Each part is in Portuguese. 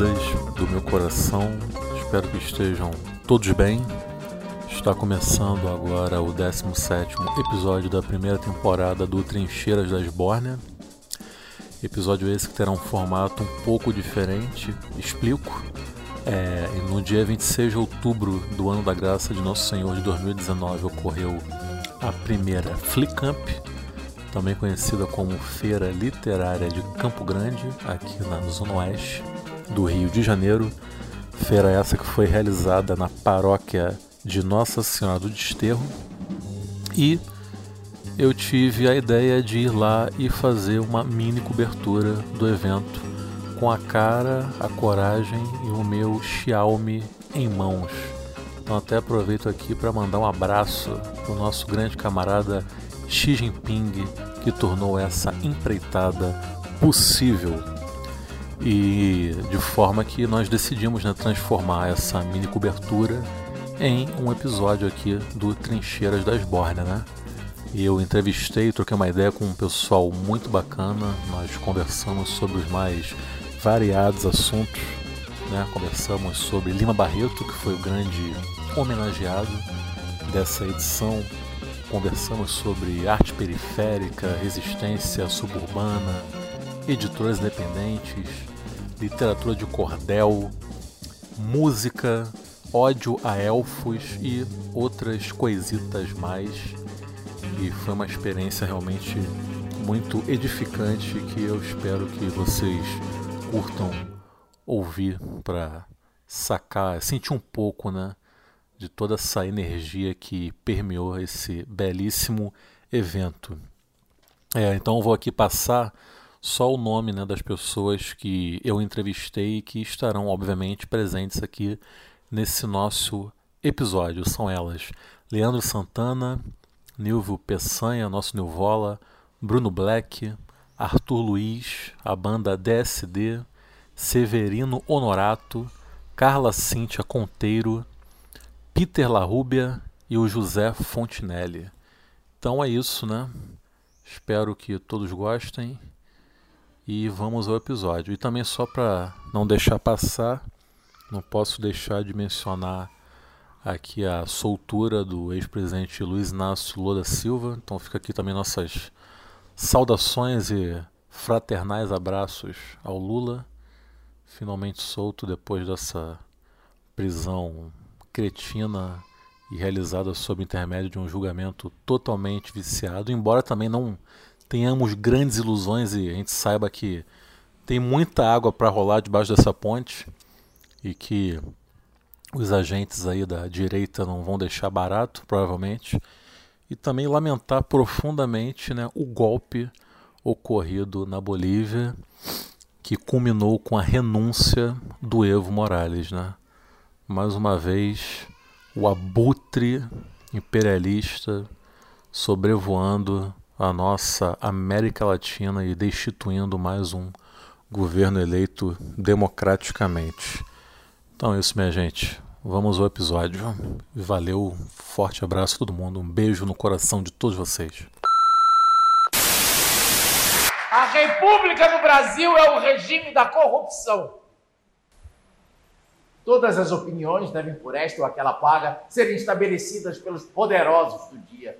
queridas do meu coração, espero que estejam todos bem. Está começando agora o 17 episódio da primeira temporada do Trincheiras da Esbórnia. Episódio esse que terá um formato um pouco diferente, explico. É, no dia 26 de outubro do ano da graça de Nosso Senhor de 2019 ocorreu a primeira Flicamp, também conhecida como Feira Literária de Campo Grande, aqui na Zona Oeste do Rio de Janeiro. Feira essa que foi realizada na paróquia de Nossa Senhora do Desterro. E eu tive a ideia de ir lá e fazer uma mini cobertura do evento com a cara, a coragem e o meu Xiaomi em mãos. Então até aproveito aqui para mandar um abraço para o nosso grande camarada Xi Jinping, que tornou essa empreitada possível. E de forma que nós decidimos né, transformar essa mini cobertura em um episódio aqui do Trincheiras das Borne, né? Eu entrevistei, troquei uma ideia com um pessoal muito bacana, nós conversamos sobre os mais variados assuntos, né? Conversamos sobre Lima Barreto, que foi o grande homenageado dessa edição Conversamos sobre arte periférica, resistência suburbana, editoras independentes, literatura de cordel, música, ódio a elfos e outras coisitas mais. E foi uma experiência realmente muito edificante que eu espero que vocês curtam ouvir para sacar, sentir um pouco, né, de toda essa energia que permeou esse belíssimo evento. É, então vou aqui passar só o nome né, das pessoas que eu entrevistei e que estarão, obviamente, presentes aqui nesse nosso episódio. São elas: Leandro Santana, Nilvio Peçanha, nosso Nilvola, Bruno Black, Arthur Luiz, a banda DSD, Severino Honorato, Carla Cíntia Conteiro, Peter Larrubia e o José Fontinelli. Então é isso, né? Espero que todos gostem e vamos ao episódio. E também só para não deixar passar, não posso deixar de mencionar aqui a soltura do ex-presidente Luiz Inácio Lula Silva. Então fica aqui também nossas saudações e fraternais abraços ao Lula, finalmente solto depois dessa prisão cretina e realizada sob intermédio de um julgamento totalmente viciado, embora também não tenhamos grandes ilusões e a gente saiba que tem muita água para rolar debaixo dessa ponte e que os agentes aí da direita não vão deixar barato, provavelmente, e também lamentar profundamente né, o golpe ocorrido na Bolívia, que culminou com a renúncia do Evo Morales, né? mais uma vez o abutre imperialista sobrevoando a nossa América Latina e destituindo mais um governo eleito democraticamente. Então é isso, minha gente. Vamos ao episódio. Valeu, forte abraço a todo mundo, um beijo no coração de todos vocês. A República do Brasil é o regime da corrupção. Todas as opiniões devem, por esta ou aquela paga, serem estabelecidas pelos poderosos do dia.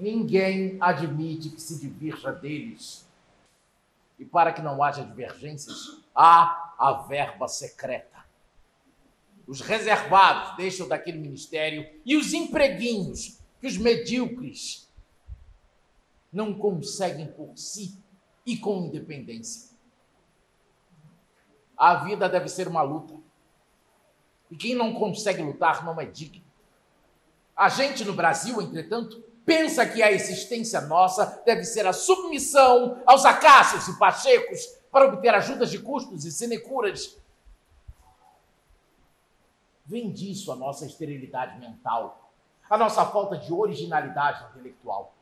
Ninguém admite que se divirja deles. E para que não haja divergências, há a verba secreta. Os reservados deixam daquele ministério e os empreguinhos, que os medíocres não conseguem por si e com independência. A vida deve ser uma luta e quem não consegue lutar não é digno. A gente no Brasil, entretanto, pensa que a existência nossa deve ser a submissão aos acácios e pachecos para obter ajudas de custos e sinecuras. Vem disso a nossa esterilidade mental, a nossa falta de originalidade intelectual,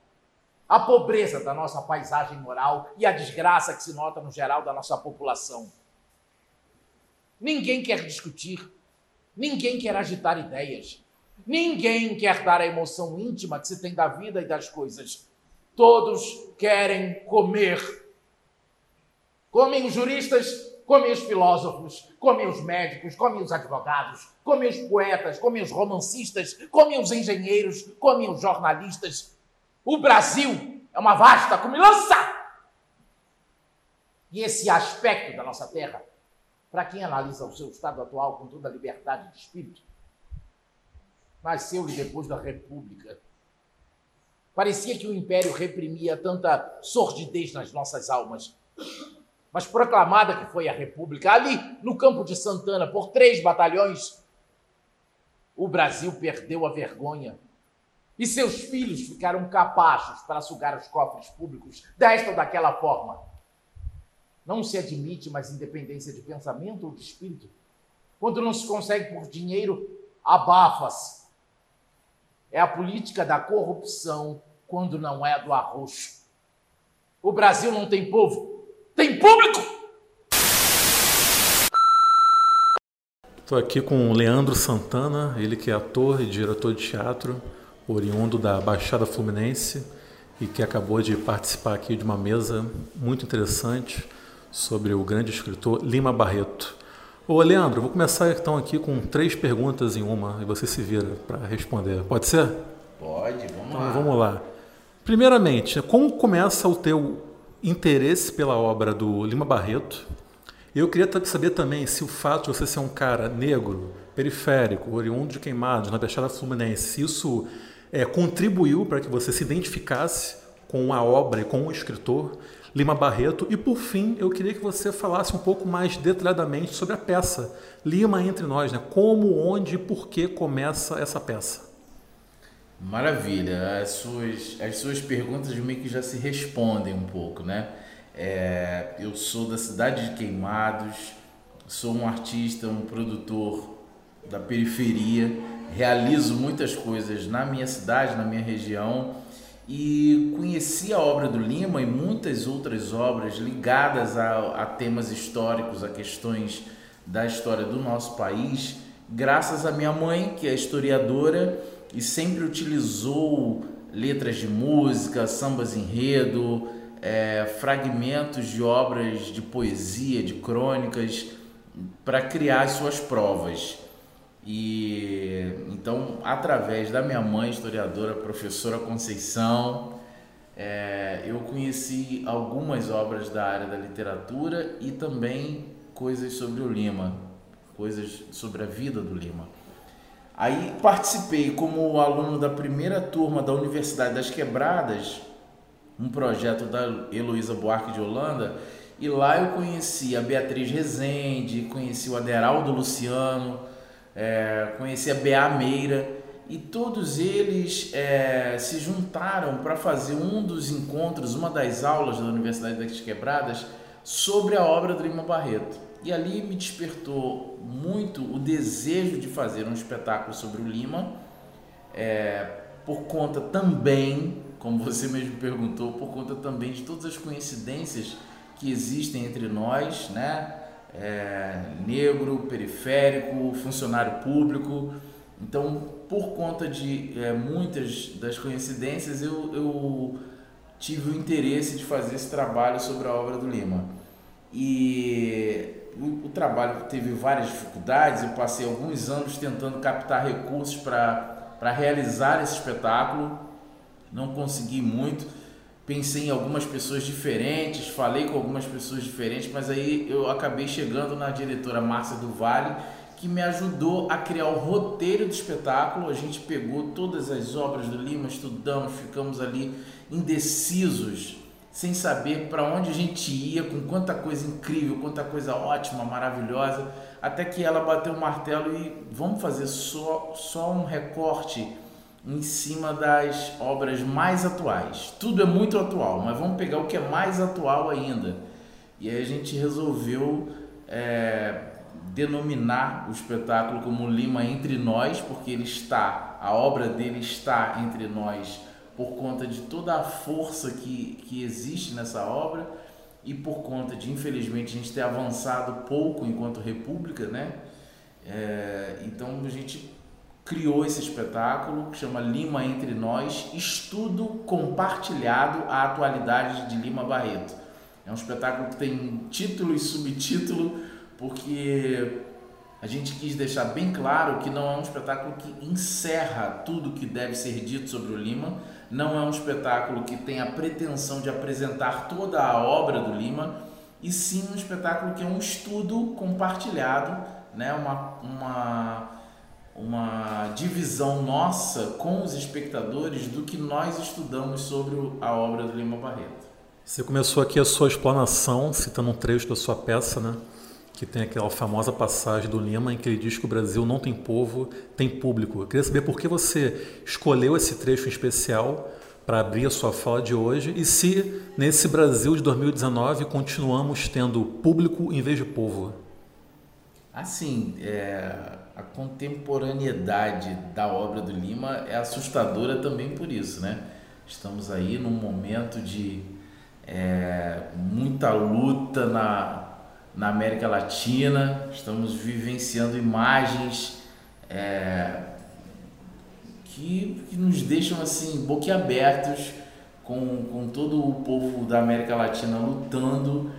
a pobreza da nossa paisagem moral e a desgraça que se nota no geral da nossa população. Ninguém quer discutir Ninguém quer agitar ideias. Ninguém quer dar a emoção íntima que se tem da vida e das coisas. Todos querem comer. Comem os juristas, comem os filósofos, comem os médicos, comem os advogados, comem os poetas, comem os romancistas, comem os engenheiros, comem os jornalistas. O Brasil é uma vasta comilança! E esse aspecto da nossa terra, para quem analisa o seu estado atual com toda a liberdade de espírito, nasceu-lhe depois da República. Parecia que o Império reprimia tanta sordidez nas nossas almas. Mas proclamada que foi a República, ali no campo de Santana, por três batalhões, o Brasil perdeu a vergonha. E seus filhos ficaram capazes para sugar os cofres públicos desta ou daquela forma. Não se admite mais independência de pensamento ou de espírito. Quando não se consegue por dinheiro, abafa-se. É a política da corrupção quando não é do arroxo. O Brasil não tem povo, tem público! Estou aqui com o Leandro Santana, ele que é ator e diretor de teatro, oriundo da Baixada Fluminense e que acabou de participar aqui de uma mesa muito interessante sobre o grande escritor Lima Barreto. Ô Leandro, vou começar então aqui com três perguntas em uma e você se vira para responder. Pode ser? Pode, vamos então, lá. Vamos lá. Primeiramente, como começa o teu interesse pela obra do Lima Barreto? Eu queria saber também se o fato de você ser um cara negro, periférico, oriundo de Queimados, na Baixada Fluminense, se isso é, contribuiu para que você se identificasse com a obra e com o escritor. Lima Barreto. E por fim, eu queria que você falasse um pouco mais detalhadamente sobre a peça Lima entre nós, né? Como, onde e por que começa essa peça? Maravilha. As suas, as suas perguntas meio que já se respondem um pouco, né? É, eu sou da cidade de Queimados, sou um artista, um produtor da periferia, realizo muitas coisas na minha cidade, na minha região e conheci a obra do Lima e muitas outras obras ligadas a, a, temas históricos, a questões da história do nosso país, graças à minha mãe, que é historiadora e sempre utilizou letras de música, sambas enredo, é, fragmentos de obras de poesia, de crônicas, para criar as suas provas. E então, através da minha mãe, historiadora, professora Conceição, é, eu conheci algumas obras da área da literatura e também coisas sobre o Lima, coisas sobre a vida do Lima. Aí participei como aluno da primeira turma da Universidade das Quebradas, um projeto da Heloísa Buarque de Holanda, e lá eu conheci a Beatriz Rezende, conheci o Aderaldo Luciano, é, conheci a Bea Meira e todos eles é, se juntaram para fazer um dos encontros, uma das aulas da Universidade das Quebradas sobre a obra do Lima Barreto. E ali me despertou muito o desejo de fazer um espetáculo sobre o Lima, é, por conta também, como você mesmo perguntou, por conta também de todas as coincidências que existem entre nós, né? É, negro, periférico, funcionário público. Então, por conta de é, muitas das coincidências, eu, eu tive o interesse de fazer esse trabalho sobre a obra do Lima. E o, o trabalho teve várias dificuldades, eu passei alguns anos tentando captar recursos para realizar esse espetáculo, não consegui muito pensei em algumas pessoas diferentes, falei com algumas pessoas diferentes, mas aí eu acabei chegando na diretora Márcia do Vale, que me ajudou a criar o roteiro do espetáculo. A gente pegou todas as obras do Lima, estudamos, ficamos ali indecisos, sem saber para onde a gente ia, com quanta coisa incrível, quanta coisa ótima, maravilhosa, até que ela bateu o martelo e vamos fazer só, só um recorte em cima das obras mais atuais. Tudo é muito atual, mas vamos pegar o que é mais atual ainda. E aí a gente resolveu é, denominar o espetáculo como Lima entre nós, porque ele está, a obra dele está entre nós por conta de toda a força que, que existe nessa obra e por conta de, infelizmente, a gente ter avançado pouco enquanto república, né? É, então a gente criou esse espetáculo que chama Lima Entre Nós, estudo compartilhado à atualidade de Lima Barreto. É um espetáculo que tem título e subtítulo, porque a gente quis deixar bem claro que não é um espetáculo que encerra tudo que deve ser dito sobre o Lima, não é um espetáculo que tem a pretensão de apresentar toda a obra do Lima, e sim um espetáculo que é um estudo compartilhado, né? uma, uma, uma divisão nossa com os espectadores do que nós estudamos sobre a obra do Lima Barreto. Você começou aqui a sua explanação citando um trecho da sua peça, né? que tem aquela famosa passagem do Lima em que ele diz que o Brasil não tem povo, tem público. Eu queria saber por que você escolheu esse trecho em especial para abrir a sua fala de hoje e se nesse Brasil de 2019 continuamos tendo público em vez de povo. Assim, é, a contemporaneidade da obra do Lima é assustadora também por isso, né? Estamos aí num momento de é, muita luta na, na América Latina, estamos vivenciando imagens é, que, que nos deixam assim boquiabertos com, com todo o povo da América Latina lutando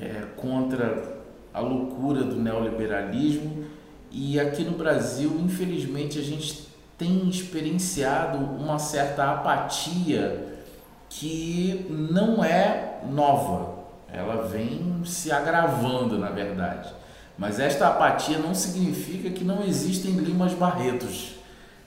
é, contra a loucura do neoliberalismo e aqui no Brasil, infelizmente, a gente tem experienciado uma certa apatia que não é nova, ela vem se agravando, na verdade. Mas esta apatia não significa que não existem Limas Barretos.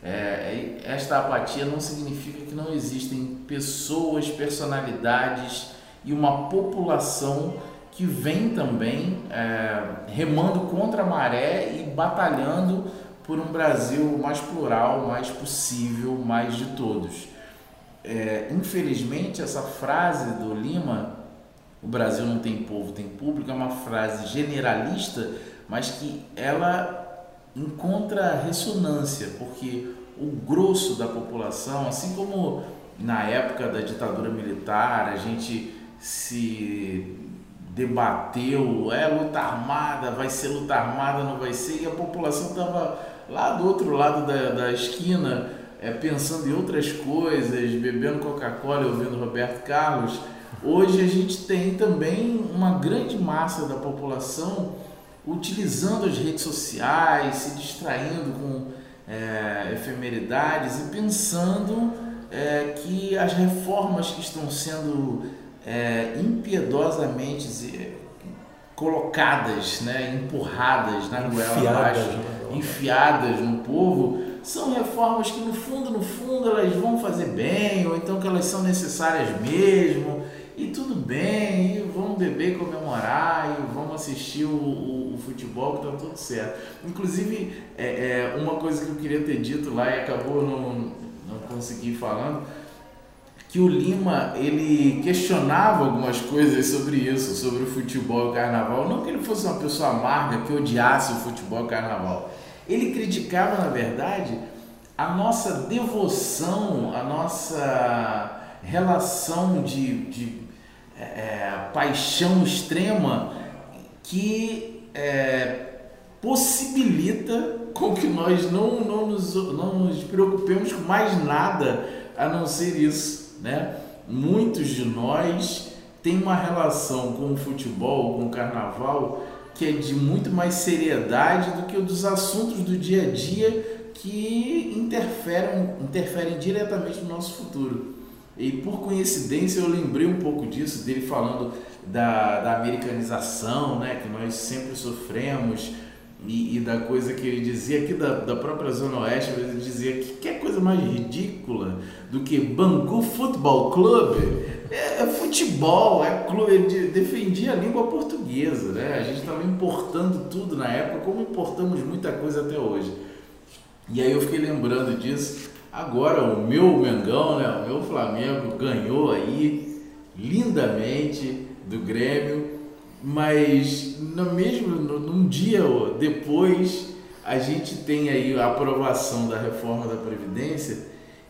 É, esta apatia não significa que não existem pessoas, personalidades e uma população que vem também é, remando contra a maré e batalhando por um Brasil mais plural, mais possível, mais de todos. É, infelizmente, essa frase do Lima o Brasil não tem povo, tem público, é uma frase generalista, mas que ela encontra ressonância, porque o grosso da população, assim como na época da ditadura militar, a gente se debateu, é luta armada, vai ser luta armada, não vai ser, e a população estava lá do outro lado da, da esquina, é, pensando em outras coisas, bebendo Coca-Cola, ouvindo Roberto Carlos, Hoje a gente tem também uma grande massa da população utilizando as redes sociais, se distraindo com é, efemeridades e pensando é, que as reformas que estão sendo é, impiedosamente é, colocadas, né, empurradas na goela abaixo, né? enfiadas no povo, são reformas que no fundo, no fundo, elas vão fazer bem, ou então que elas são necessárias mesmo, e tudo bem, e vamos beber e comemorar, e vamos assistir o, o, o futebol que tá tudo certo. Inclusive, é, é, uma coisa que eu queria ter dito lá e acabou não, não consegui falando, que o Lima ele questionava algumas coisas sobre isso, sobre o futebol e o carnaval. Não que ele fosse uma pessoa amarga que odiasse o futebol e o carnaval. Ele criticava, na verdade, a nossa devoção, a nossa relação de, de é, é, paixão extrema que é, possibilita com que nós não, não, nos, não nos preocupemos com mais nada a não ser isso. Né? Muitos de nós têm uma relação com o futebol, com o carnaval, que é de muito mais seriedade do que o dos assuntos do dia a dia que interferem, interferem diretamente no nosso futuro. E por coincidência eu lembrei um pouco disso, dele falando da, da americanização, né, que nós sempre sofremos, e, e, da coisa que ele dizia aqui da, da própria Zona Oeste, ele dizia que que é coisa mais ridícula do que Bangu Futebol Clube? É, é, futebol, é clube, ele defendia a língua portuguesa, né? A gente estava importando tudo na época, como importamos muita coisa até hoje. E aí eu fiquei lembrando disso Agora o meu Mengão, né, o meu Flamengo ganhou aí lindamente do Grêmio, mas no mesmo num dia depois a gente tem aí a aprovação da reforma da previdência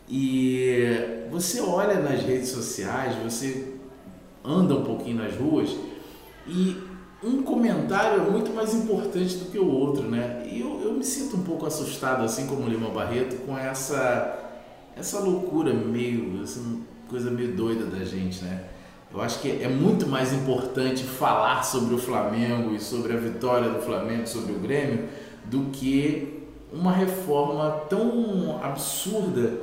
e você olha nas redes sociais, você anda um pouquinho nas ruas e um comentário é muito mais importante do que o outro, né? E eu, eu me sinto um pouco assustado, assim como o Lima Barreto, com essa, essa loucura meio, essa coisa meio doida da gente, né? Eu acho que é muito mais importante falar sobre o Flamengo e sobre a vitória do Flamengo sobre o Grêmio do que uma reforma tão absurda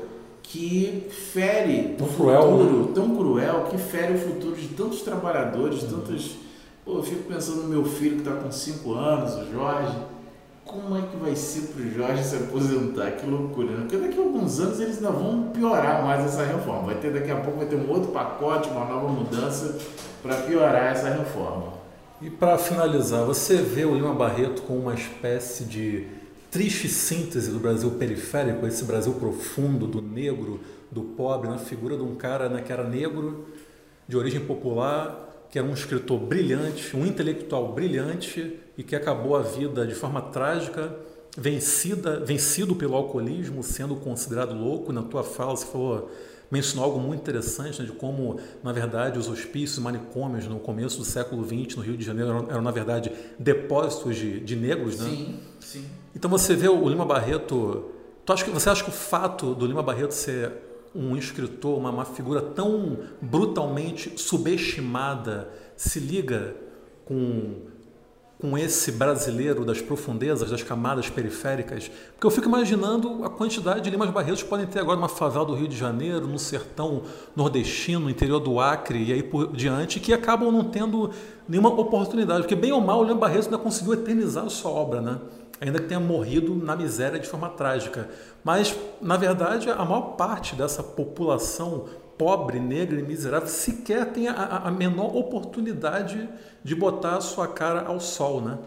que fere tão o cruel, futuro, né? tão cruel, que fere o futuro de tantos trabalhadores, tantos. Pô, eu fico pensando no meu filho que está com 5 anos, o Jorge. Como é que vai ser para o Jorge se aposentar? Que loucura, né? Porque daqui a alguns anos eles ainda vão piorar mais essa reforma. Vai ter daqui a pouco vai ter um outro pacote, uma nova mudança para piorar essa reforma. E para finalizar, você vê o Lima Barreto como uma espécie de triste síntese do Brasil periférico, esse Brasil profundo, do negro, do pobre, na figura de um cara né, que era negro, de origem popular, que era um escritor brilhante, um intelectual brilhante e que acabou a vida de forma trágica, vencida, vencido pelo alcoolismo, sendo considerado louco. Na tua fala você falou, mencionou algo muito interessante né, de como, na verdade, os hospícios manicômios no começo do século XX no Rio de Janeiro eram, eram na verdade, depósitos de, de negros, né? Sim, sim. Então você vê o Lima Barreto. Tu acha que, você acha que o fato do Lima Barreto ser um escritor, uma, uma figura tão brutalmente subestimada, se liga com, com esse brasileiro das profundezas, das camadas periféricas? Porque eu fico imaginando a quantidade de Limas Barretos que podem ter agora numa favela do Rio de Janeiro, no sertão nordestino, no interior do Acre e aí por diante, que acabam não tendo nenhuma oportunidade. Porque, bem ou mal, o Lima Barreto ainda conseguiu eternizar a sua obra, né? Ainda que tenha morrido na miséria de forma trágica. Mas, na verdade, a maior parte dessa população pobre, negra e miserável sequer tem a, a menor oportunidade de botar a sua cara ao sol, né?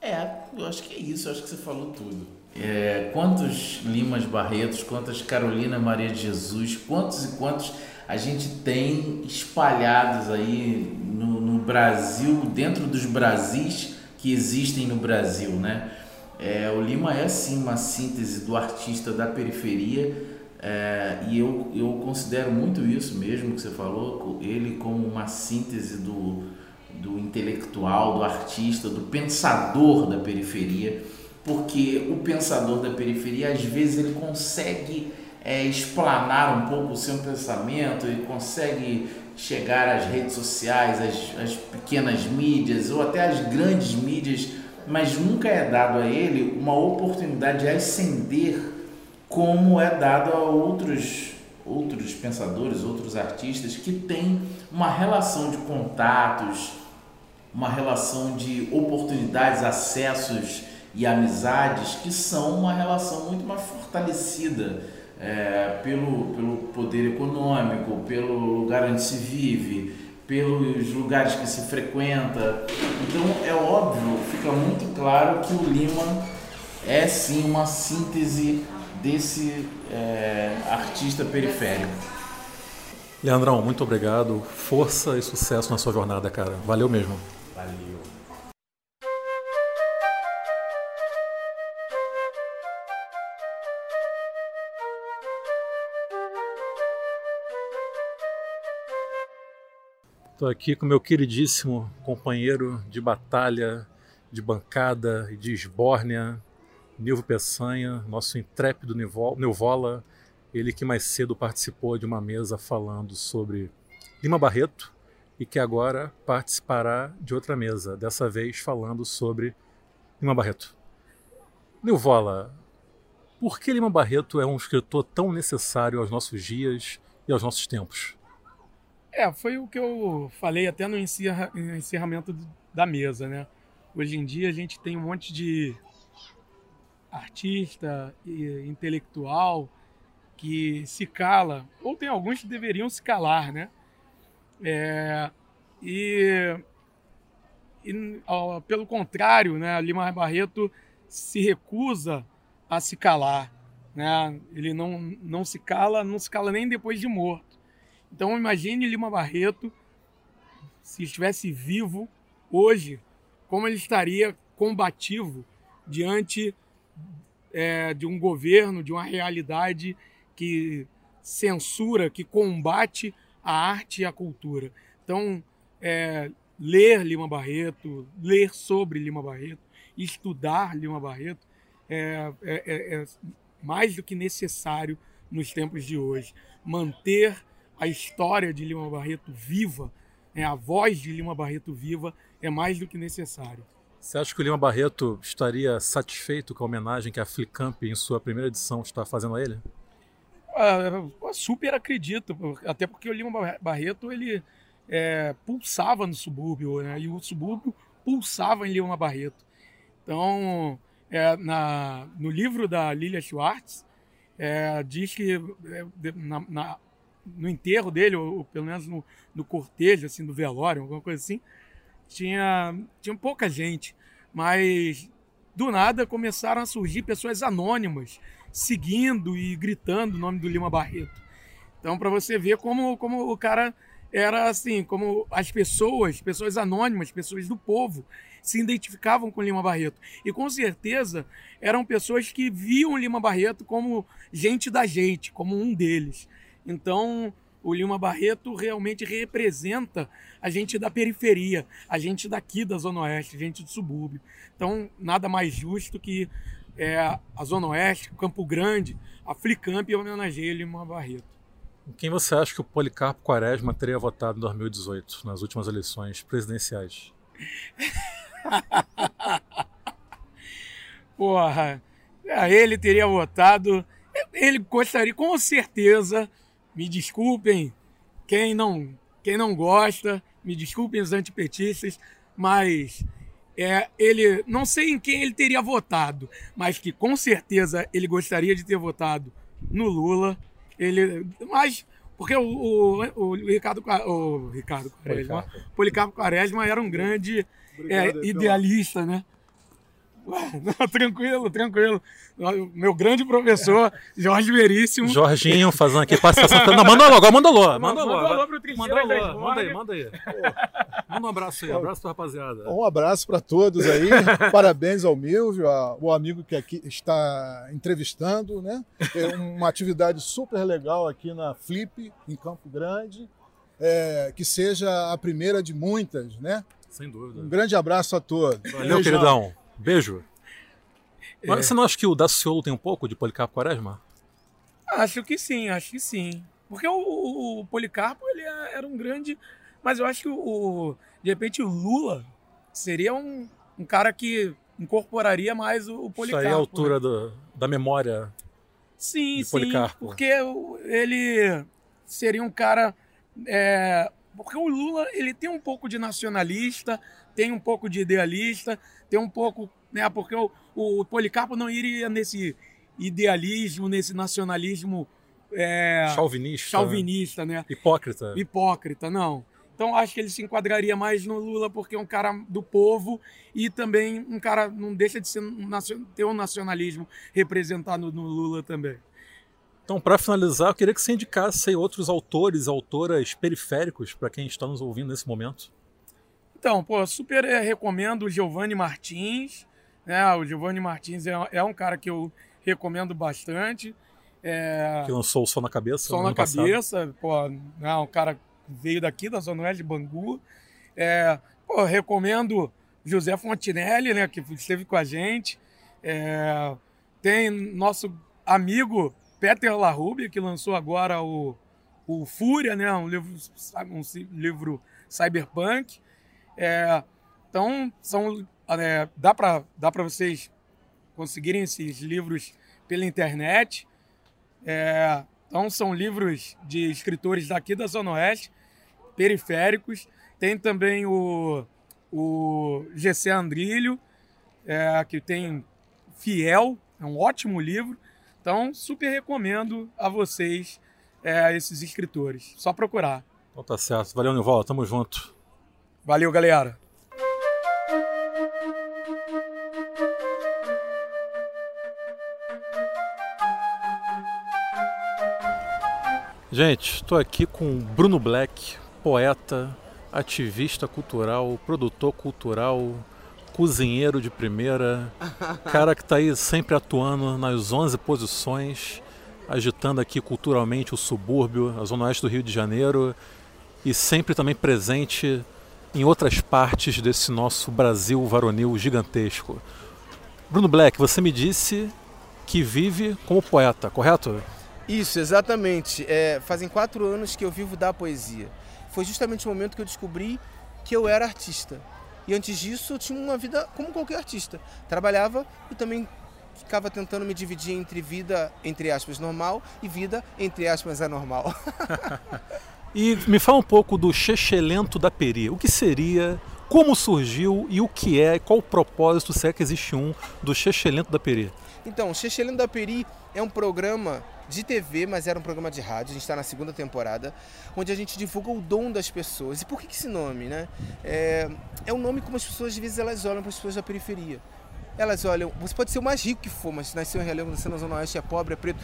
É, eu acho que é isso, eu acho que você falou tudo. É, quantos Limas Barretos, quantas Carolina Maria de Jesus, quantos e quantos a gente tem espalhados aí no, no Brasil, dentro dos Brasis que existem no Brasil, né? É, o Lima é sim uma síntese do artista da periferia é, e eu, eu considero muito isso mesmo que você falou, ele como uma síntese do, do intelectual, do artista, do pensador da periferia, porque o pensador da periferia às vezes ele consegue é, explanar um pouco o seu pensamento, ele consegue chegar às redes sociais, às, às pequenas mídias ou até às grandes mídias, mas nunca é dado a ele uma oportunidade de ascender como é dado a outros outros pensadores, outros artistas que têm uma relação de contatos, uma relação de oportunidades, acessos e amizades que são uma relação muito mais fortalecida é, pelo, pelo poder econômico, pelo lugar onde se vive, pelos lugares que se frequenta. Então é óbvio, fica muito claro que o Lima é sim uma síntese desse é, artista periférico. Leandrão, muito obrigado. Força e sucesso na sua jornada, cara. Valeu mesmo. Valeu. Estou aqui com meu queridíssimo companheiro de batalha, de bancada e de esbórnia, Nilvo Peçanha, nosso intrépido Neuvola, ele que mais cedo participou de uma mesa falando sobre Lima Barreto e que agora participará de outra mesa, dessa vez falando sobre Lima Barreto. Neuvola, por que Lima Barreto é um escritor tão necessário aos nossos dias e aos nossos tempos? É, foi o que eu falei até no encerra, encerramento da mesa, né? Hoje em dia a gente tem um monte de artista e intelectual que se cala, ou tem alguns que deveriam se calar, né? É, e, e ó, pelo contrário, né, Lima Barreto se recusa a se calar, né? Ele não, não se cala, não se cala nem depois de morto. Então imagine Lima Barreto se estivesse vivo hoje, como ele estaria combativo diante é, de um governo, de uma realidade que censura, que combate a arte e a cultura. Então, é, ler Lima Barreto, ler sobre Lima Barreto, estudar Lima Barreto é, é, é mais do que necessário nos tempos de hoje. Manter a história de Lima Barreto viva, né, a voz de Lima Barreto viva, é mais do que necessário. Você acha que o Lima Barreto estaria satisfeito com a homenagem que a Flicamp, em sua primeira edição, está fazendo a ele? Ah, super acredito, até porque o Lima Barreto ele é, pulsava no subúrbio, né? e o subúrbio pulsava em Lima Barreto. Então, é, na, no livro da Lilia Schwartz, é, diz que é, na, na, no enterro dele, ou, ou pelo menos no, no, cortejo, assim, do velório, alguma coisa assim, tinha, tinha pouca gente, mas do nada começaram a surgir pessoas anônimas seguindo e gritando o nome do Lima Barreto. Então, para você ver como, como o cara era assim, como as pessoas, pessoas anônimas, pessoas do povo, se identificavam com Lima Barreto. E com certeza eram pessoas que viam Lima Barreto como gente da gente, como um deles. Então, o Lima Barreto realmente representa a gente da periferia, a gente daqui da Zona Oeste, a gente do subúrbio. Então, nada mais justo que é, a Zona Oeste, Campo Grande, a Flicamp homenageia Lima Barreto. Quem você acha que o Policarpo Quaresma teria votado em 2018, nas últimas eleições presidenciais? Porra, ele teria votado. Ele gostaria, com certeza, me desculpem quem não, quem não gosta, me desculpem os antipetistas, mas é, ele não sei em quem ele teria votado, mas que com certeza ele gostaria de ter votado no Lula. Ele, mas porque o, o, o Ricardo, o Ricardo Quaresma, Policarpo. Policarpo Quaresma era um grande é, idealista, né? Não, tranquilo, tranquilo. Meu grande professor, Jorge Veríssimo. Jorginho fazendo aqui participação. Não, manda logo, manda logo. Manda logo. Manda logo pro manda, logo. manda aí, manda aí. Manda um abraço aí, um abraço pra rapaziada. Um abraço para todos aí. Parabéns ao Milvio, o amigo que aqui está entrevistando, né? É uma atividade super legal aqui na Flip, em Campo Grande. É, que seja a primeira de muitas, né? Sem dúvida. Um grande abraço a todos. Valeu, Beijão. queridão. Beijo. É. Mas você não acha que o Daciolo tem um pouco de Policarpo Quaresma? Acho que sim, acho que sim. Porque o, o, o Policarpo ele é, era um grande. Mas eu acho que o, de repente o Lula seria um, um cara que incorporaria mais o, o Policarpo. Isso aí é a altura né? do, da memória. Sim, sim. Porque ele seria um cara. É, porque o Lula ele tem um pouco de nacionalista, tem um pouco de idealista, tem um pouco, né? Porque o, o Policarpo não iria nesse idealismo, nesse nacionalismo é, chauvinista, chauvinista, né? Hipócrita. Hipócrita, não. Então acho que ele se enquadraria mais no Lula porque é um cara do povo e também um cara não deixa de ser um, ter um nacionalismo representado no Lula também. Então, para finalizar, eu queria que você indicasse outros autores, autoras periféricos para quem está nos ouvindo nesse momento. Então, pô, super é, recomendo o Giovanni Martins. Né? O Giovanni Martins é, é um cara que eu recomendo bastante. É... Que lançou o Sol na Cabeça. Sol na Cabeça, pô, né? um cara que veio daqui da Zona Oeste de Bangu. É, pô, recomendo José Fontinelli, né, que esteve com a gente. É, tem nosso amigo Peter LaRubia, que lançou agora o, o Fúria, né, um livro, um livro cyberpunk. É, então, são, é, dá para dá vocês conseguirem esses livros pela internet. É, então, são livros de escritores daqui da Zona Oeste, periféricos. Tem também o, o GC Andrilho, é, que tem Fiel, é um ótimo livro. Então, super recomendo a vocês é, esses escritores. Só procurar. Então tá certo. Valeu, Nival. Tamo junto. Valeu, galera. Gente, estou aqui com Bruno Black, poeta, ativista cultural, produtor cultural, cozinheiro de primeira, cara que está aí sempre atuando nas 11 posições, agitando aqui culturalmente o subúrbio, a zona oeste do Rio de Janeiro e sempre também presente em outras partes desse nosso Brasil varonil gigantesco. Bruno Black, você me disse que vive como poeta, correto? Isso, exatamente. É, fazem quatro anos que eu vivo da poesia. Foi justamente o momento que eu descobri que eu era artista. E antes disso eu tinha uma vida como qualquer artista. Trabalhava e também ficava tentando me dividir entre vida, entre aspas, normal e vida, entre aspas, anormal. e me fala um pouco do Chechelento da Peri. O que seria, como surgiu e o que é, qual o propósito, se é que existe um, do Chechelento da Peri? Então, Chechelento da Peri é um programa de TV, mas era um programa de rádio. A gente está na segunda temporada, onde a gente divulga o dom das pessoas. E por que, que esse nome, né? É, é um nome como as pessoas, às vezes, elas olham para as pessoas da periferia. Elas olham, você pode ser o mais rico que for, mas se nasceu em Realengo, nasceu na Zona Oeste, é pobre, é preto.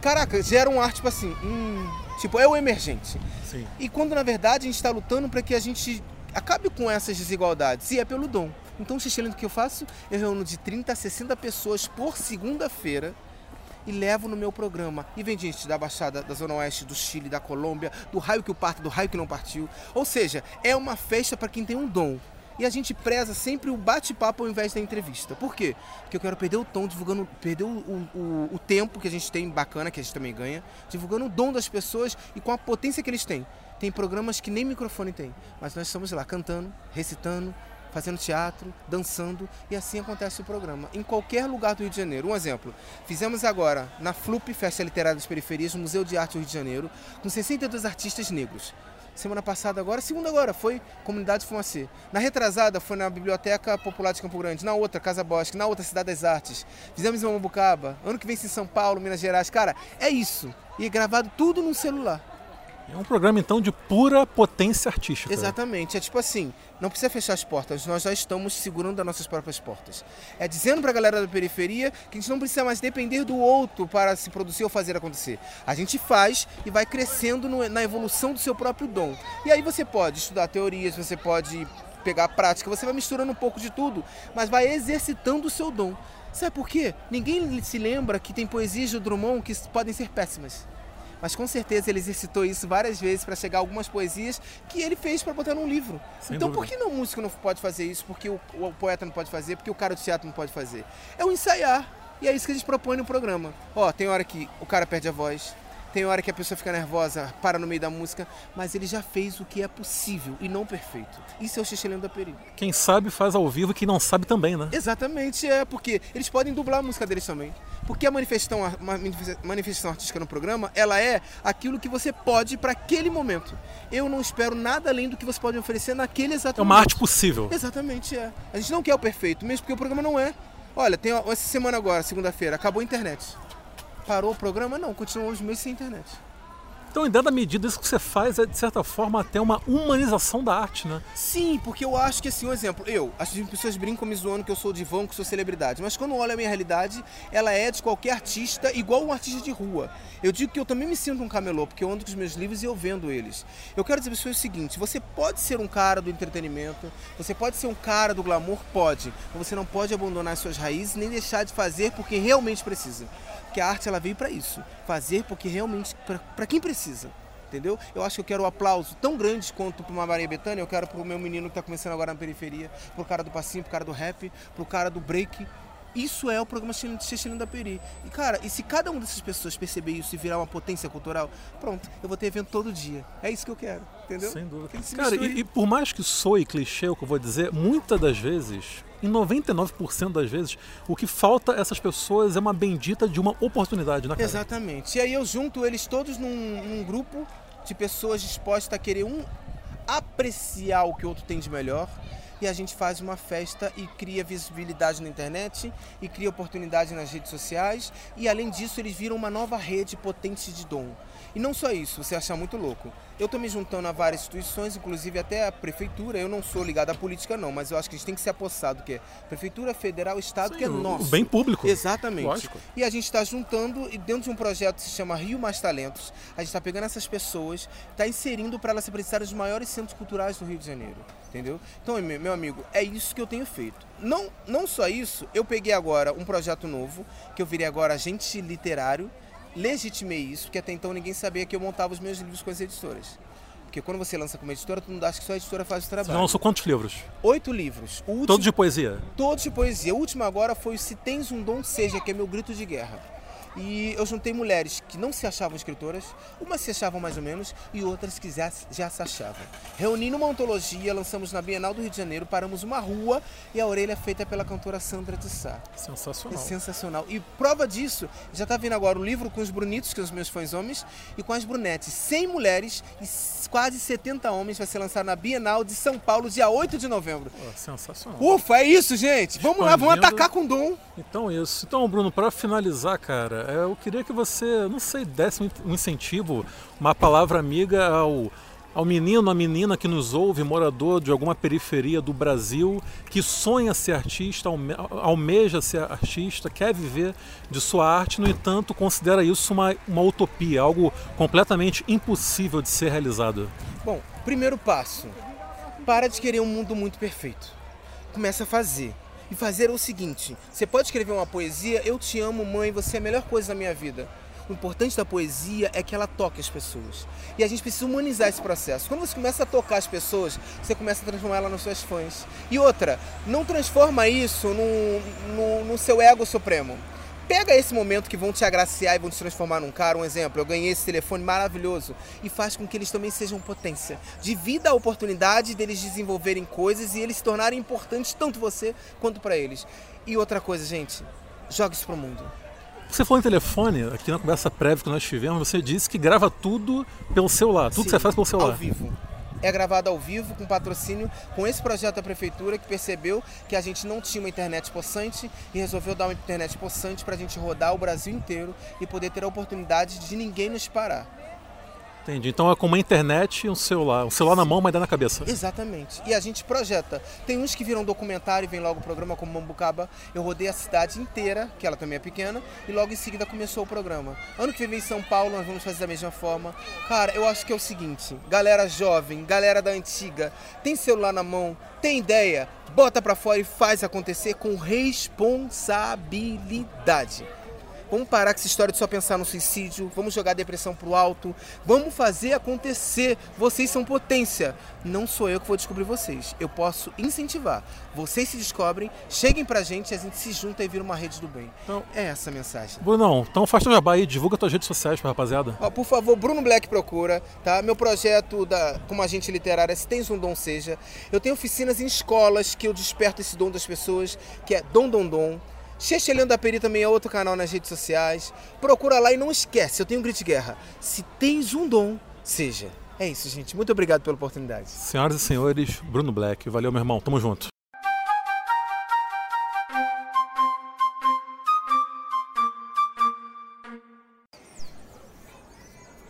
Caraca, gera um ar, tipo assim, hum, tipo, é o emergente. Sim. E quando, na verdade, a gente está lutando para que a gente acabe com essas desigualdades, e é pelo dom. Então, o que eu faço, eu reúno de 30 a 60 pessoas por segunda-feira, e levo no meu programa. E vem gente da Baixada, da Zona Oeste, do Chile, da Colômbia, do raio que parte, do raio que não partiu. Ou seja, é uma festa para quem tem um dom. E a gente preza sempre o bate-papo ao invés da entrevista. Por quê? Porque eu quero perder o tom, divulgando, perder o, o, o, tempo que a gente tem bacana, que a gente também ganha, divulgando o dom das pessoas e com a potência que eles têm. Tem programas que nem microfone tem, mas nós estamos lá cantando, recitando, fazendo teatro, dançando e assim acontece o programa. Em qualquer lugar do Rio de Janeiro. Um exemplo, fizemos agora na FLUP, Festa Literária das Periferias, Museu de Arte do Rio de Janeiro, com 62 artistas negros. Semana passada agora, segunda agora, foi Comunidade Fumacê. Na retrasada foi na Biblioteca Popular de Campo Grande, na outra Casa Bosque, na outra Cidade das Artes. Fizemos em Mambucaba, ano que vem em São Paulo, Minas Gerais. Cara, é isso. E é gravado tudo num celular. É um programa então de pura potência artística. Exatamente. É tipo assim, não precisa fechar as portas, nós já estamos segurando as nossas próprias portas. É dizendo para a galera da periferia que a gente não precisa mais depender do outro para se produzir ou fazer acontecer. A gente faz e vai crescendo no, na evolução do seu próprio dom. E aí você pode estudar teorias, você pode pegar a prática, você vai misturando um pouco de tudo, mas vai exercitando o seu dom. Sabe por quê? Ninguém se lembra que tem poesias do Drummond que podem ser péssimas mas com certeza ele exercitou isso várias vezes para chegar a algumas poesias que ele fez para botar num livro. Sem então dúvida. por que não o músico não pode fazer isso? Porque o, o, poeta não pode fazer? Porque o cara do teatro não pode fazer? É o ensaiar. E é isso que a gente propõe no programa. Ó, tem hora que o cara perde a voz, tem hora que a pessoa fica nervosa, para no meio da música, mas ele já fez o que é possível e não perfeito. Isso é o Xixelendo da Peri. Quem sabe faz ao vivo, quem não sabe também, né? Exatamente, é, porque eles podem dublar a música deles também. Porque a manifestação, manifestação artística no programa, ela é aquilo que você pode para aquele momento. Eu não espero nada além do que você pode oferecer naquele exato É uma momento. arte possível. Exatamente, é. A gente não quer o perfeito, mesmo porque o programa não é. Olha, tem essa semana agora, segunda-feira, acabou a internet. Parou o programa? Não, continuamos meses sem internet. Então, em dada medida, isso que você faz é, de certa forma, até uma humanização da arte, né? Sim, porque eu acho que, assim, um exemplo, eu, as pessoas brincam me zoando que eu sou divão, que sou celebridade, mas quando olho a minha realidade, ela é de qualquer artista, igual um artista de rua. Eu digo que eu também me sinto um camelô, porque eu ando com os meus livros e eu vendo eles. Eu quero dizer para vocês o seguinte, você pode ser um cara do entretenimento, você pode ser um cara do glamour, pode, mas você não pode abandonar suas raízes, nem deixar de fazer porque realmente precisa que a arte ela veio para isso, fazer porque realmente para quem precisa. Entendeu? Eu acho que eu quero um aplauso tão grande quanto para uma Maria Bethânia, eu quero para o meu menino que está começando agora na periferia, para o cara do passinho, para o cara do rap, para o cara do break, isso é o programa Xixilino da Peri. E, cara, e se cada uma dessas pessoas perceber isso e virar uma potência cultural, pronto, eu vou ter evento todo dia. É isso que eu quero, entendeu? Sem dúvida. Cara, e, e, por mais que soe clichê o que eu vou dizer, muitas das vezes, em 99% das vezes, o que falta a essas pessoas é uma bendita de uma oportunidade, né, cara? Exatamente. E aí eu junto eles todos num, num grupo de pessoas dispostas a querer um apreciar o que o outro tem de melhor e a gente faz uma festa e cria visibilidade na internet e cria oportunidade nas redes sociais e além disso eles viram uma nova rede potente de dom. E não só isso, você acha muito louco. Eu estou me juntando a várias instituições, inclusive até a prefeitura. Eu não sou ligado à política, não, mas eu acho que a gente tem que se apossar do que é prefeitura, federal, estado, Sim, que é nosso. Bem público. Exatamente. Lógico. E a gente está juntando, e dentro de um projeto que se chama Rio Mais Talentos, a gente está pegando essas pessoas, está inserindo para elas se apresentarem nos maiores centros culturais do Rio de Janeiro. Entendeu? Então, meu amigo, é isso que eu tenho feito. Não, não só isso, eu peguei agora um projeto novo, que eu virei agora agente literário legitimei isso, porque até então ninguém sabia que eu montava os meus livros com as editoras. Porque quando você lança com uma editora, tu não acha que só a editora faz o trabalho. Você lançou quantos livros? Oito livros. Último, todos de poesia? Todos de poesia. O último agora foi o Se Tens um Dom Seja, que é meu grito de guerra. E eu juntei mulheres que não se achavam escritoras, umas se achavam mais ou menos e outras que já, já se achavam. Reuni numa antologia, lançamos na Bienal do Rio de Janeiro, paramos uma rua e a orelha é feita pela cantora Sandra de Sá. É Sensacional. sensacional. E prova disso, já tá vindo agora o livro com os bonitos, que são os meus fãs homens, e com as brunetes. 100 mulheres e quase 70 homens vai ser lançado na Bienal de São Paulo, dia 8 de novembro. Pô, sensacional. Ufa, é isso, gente! Vamos lá, vamos atacar com dom. Então isso. Então, Bruno, para finalizar, cara, é, eu queria que você, não sei, desse um incentivo, uma palavra amiga ao, ao menino, à menina que nos ouve, morador de alguma periferia do Brasil, que sonha ser artista, alme- almeja ser artista, quer viver de sua arte, no entanto, considera isso uma, uma utopia, algo completamente impossível de ser realizado. Bom, primeiro passo. Para de querer um mundo muito perfeito. Começa a fazer. E fazer o seguinte: você pode escrever uma poesia, eu te amo, mãe, você é a melhor coisa da minha vida. O importante da poesia é que ela toque as pessoas. E a gente precisa humanizar esse processo. Quando você começa a tocar as pessoas, você começa a transformar ela nos seus fãs. E outra, não transforma isso no, no, no seu ego supremo. Pega esse momento que vão te agraciar e vão te transformar num cara. Um exemplo, eu ganhei esse telefone maravilhoso e faz com que eles também sejam potência. Divida a oportunidade deles desenvolverem coisas e eles se tornarem importantes tanto você quanto para eles. E outra coisa, gente, joga isso pro mundo. Você falou em telefone, aqui na conversa prévia que nós tivemos, você disse que grava tudo pelo celular, tudo que você Sim, faz pelo celular. Ao vivo. É gravado ao vivo, com patrocínio, com esse projeto da prefeitura que percebeu que a gente não tinha uma internet possante e resolveu dar uma internet possante para a gente rodar o Brasil inteiro e poder ter a oportunidade de ninguém nos parar. Entendi. Então é com uma internet e um celular. Um celular na mão, uma ideia na cabeça. Exatamente. E a gente projeta. Tem uns que viram documentário e vem logo o programa, como Mambucaba. Eu rodei a cidade inteira, que ela também é pequena, e logo em seguida começou o programa. Ano que vem em São Paulo nós vamos fazer da mesma forma. Cara, eu acho que é o seguinte: galera jovem, galera da antiga, tem celular na mão, tem ideia, bota pra fora e faz acontecer com responsabilidade. Vamos parar com essa história de só pensar no suicídio, vamos jogar a depressão pro alto, vamos fazer acontecer. Vocês são potência. Não sou eu que vou descobrir vocês. Eu posso incentivar. Vocês se descobrem, cheguem pra gente e a gente se junta e vira uma rede do bem. Então- é essa a mensagem. Brunão, então faz teu jabá aí, divulga tuas redes sociais pra rapaziada. Ó, por favor, Bruno Black procura, tá? Meu projeto da, como agente literário é Se Tens um Dom Seja. Eu tenho oficinas em escolas que eu desperto esse dom das pessoas, que é Dom Dom Dom. Chechelhando da Peri também é outro canal nas redes sociais. Procura lá e não esquece, eu tenho um grito de guerra. Se tens um dom, seja. É isso, gente. Muito obrigado pela oportunidade. Senhoras e senhores, Bruno Black. Valeu, meu irmão. Tamo junto.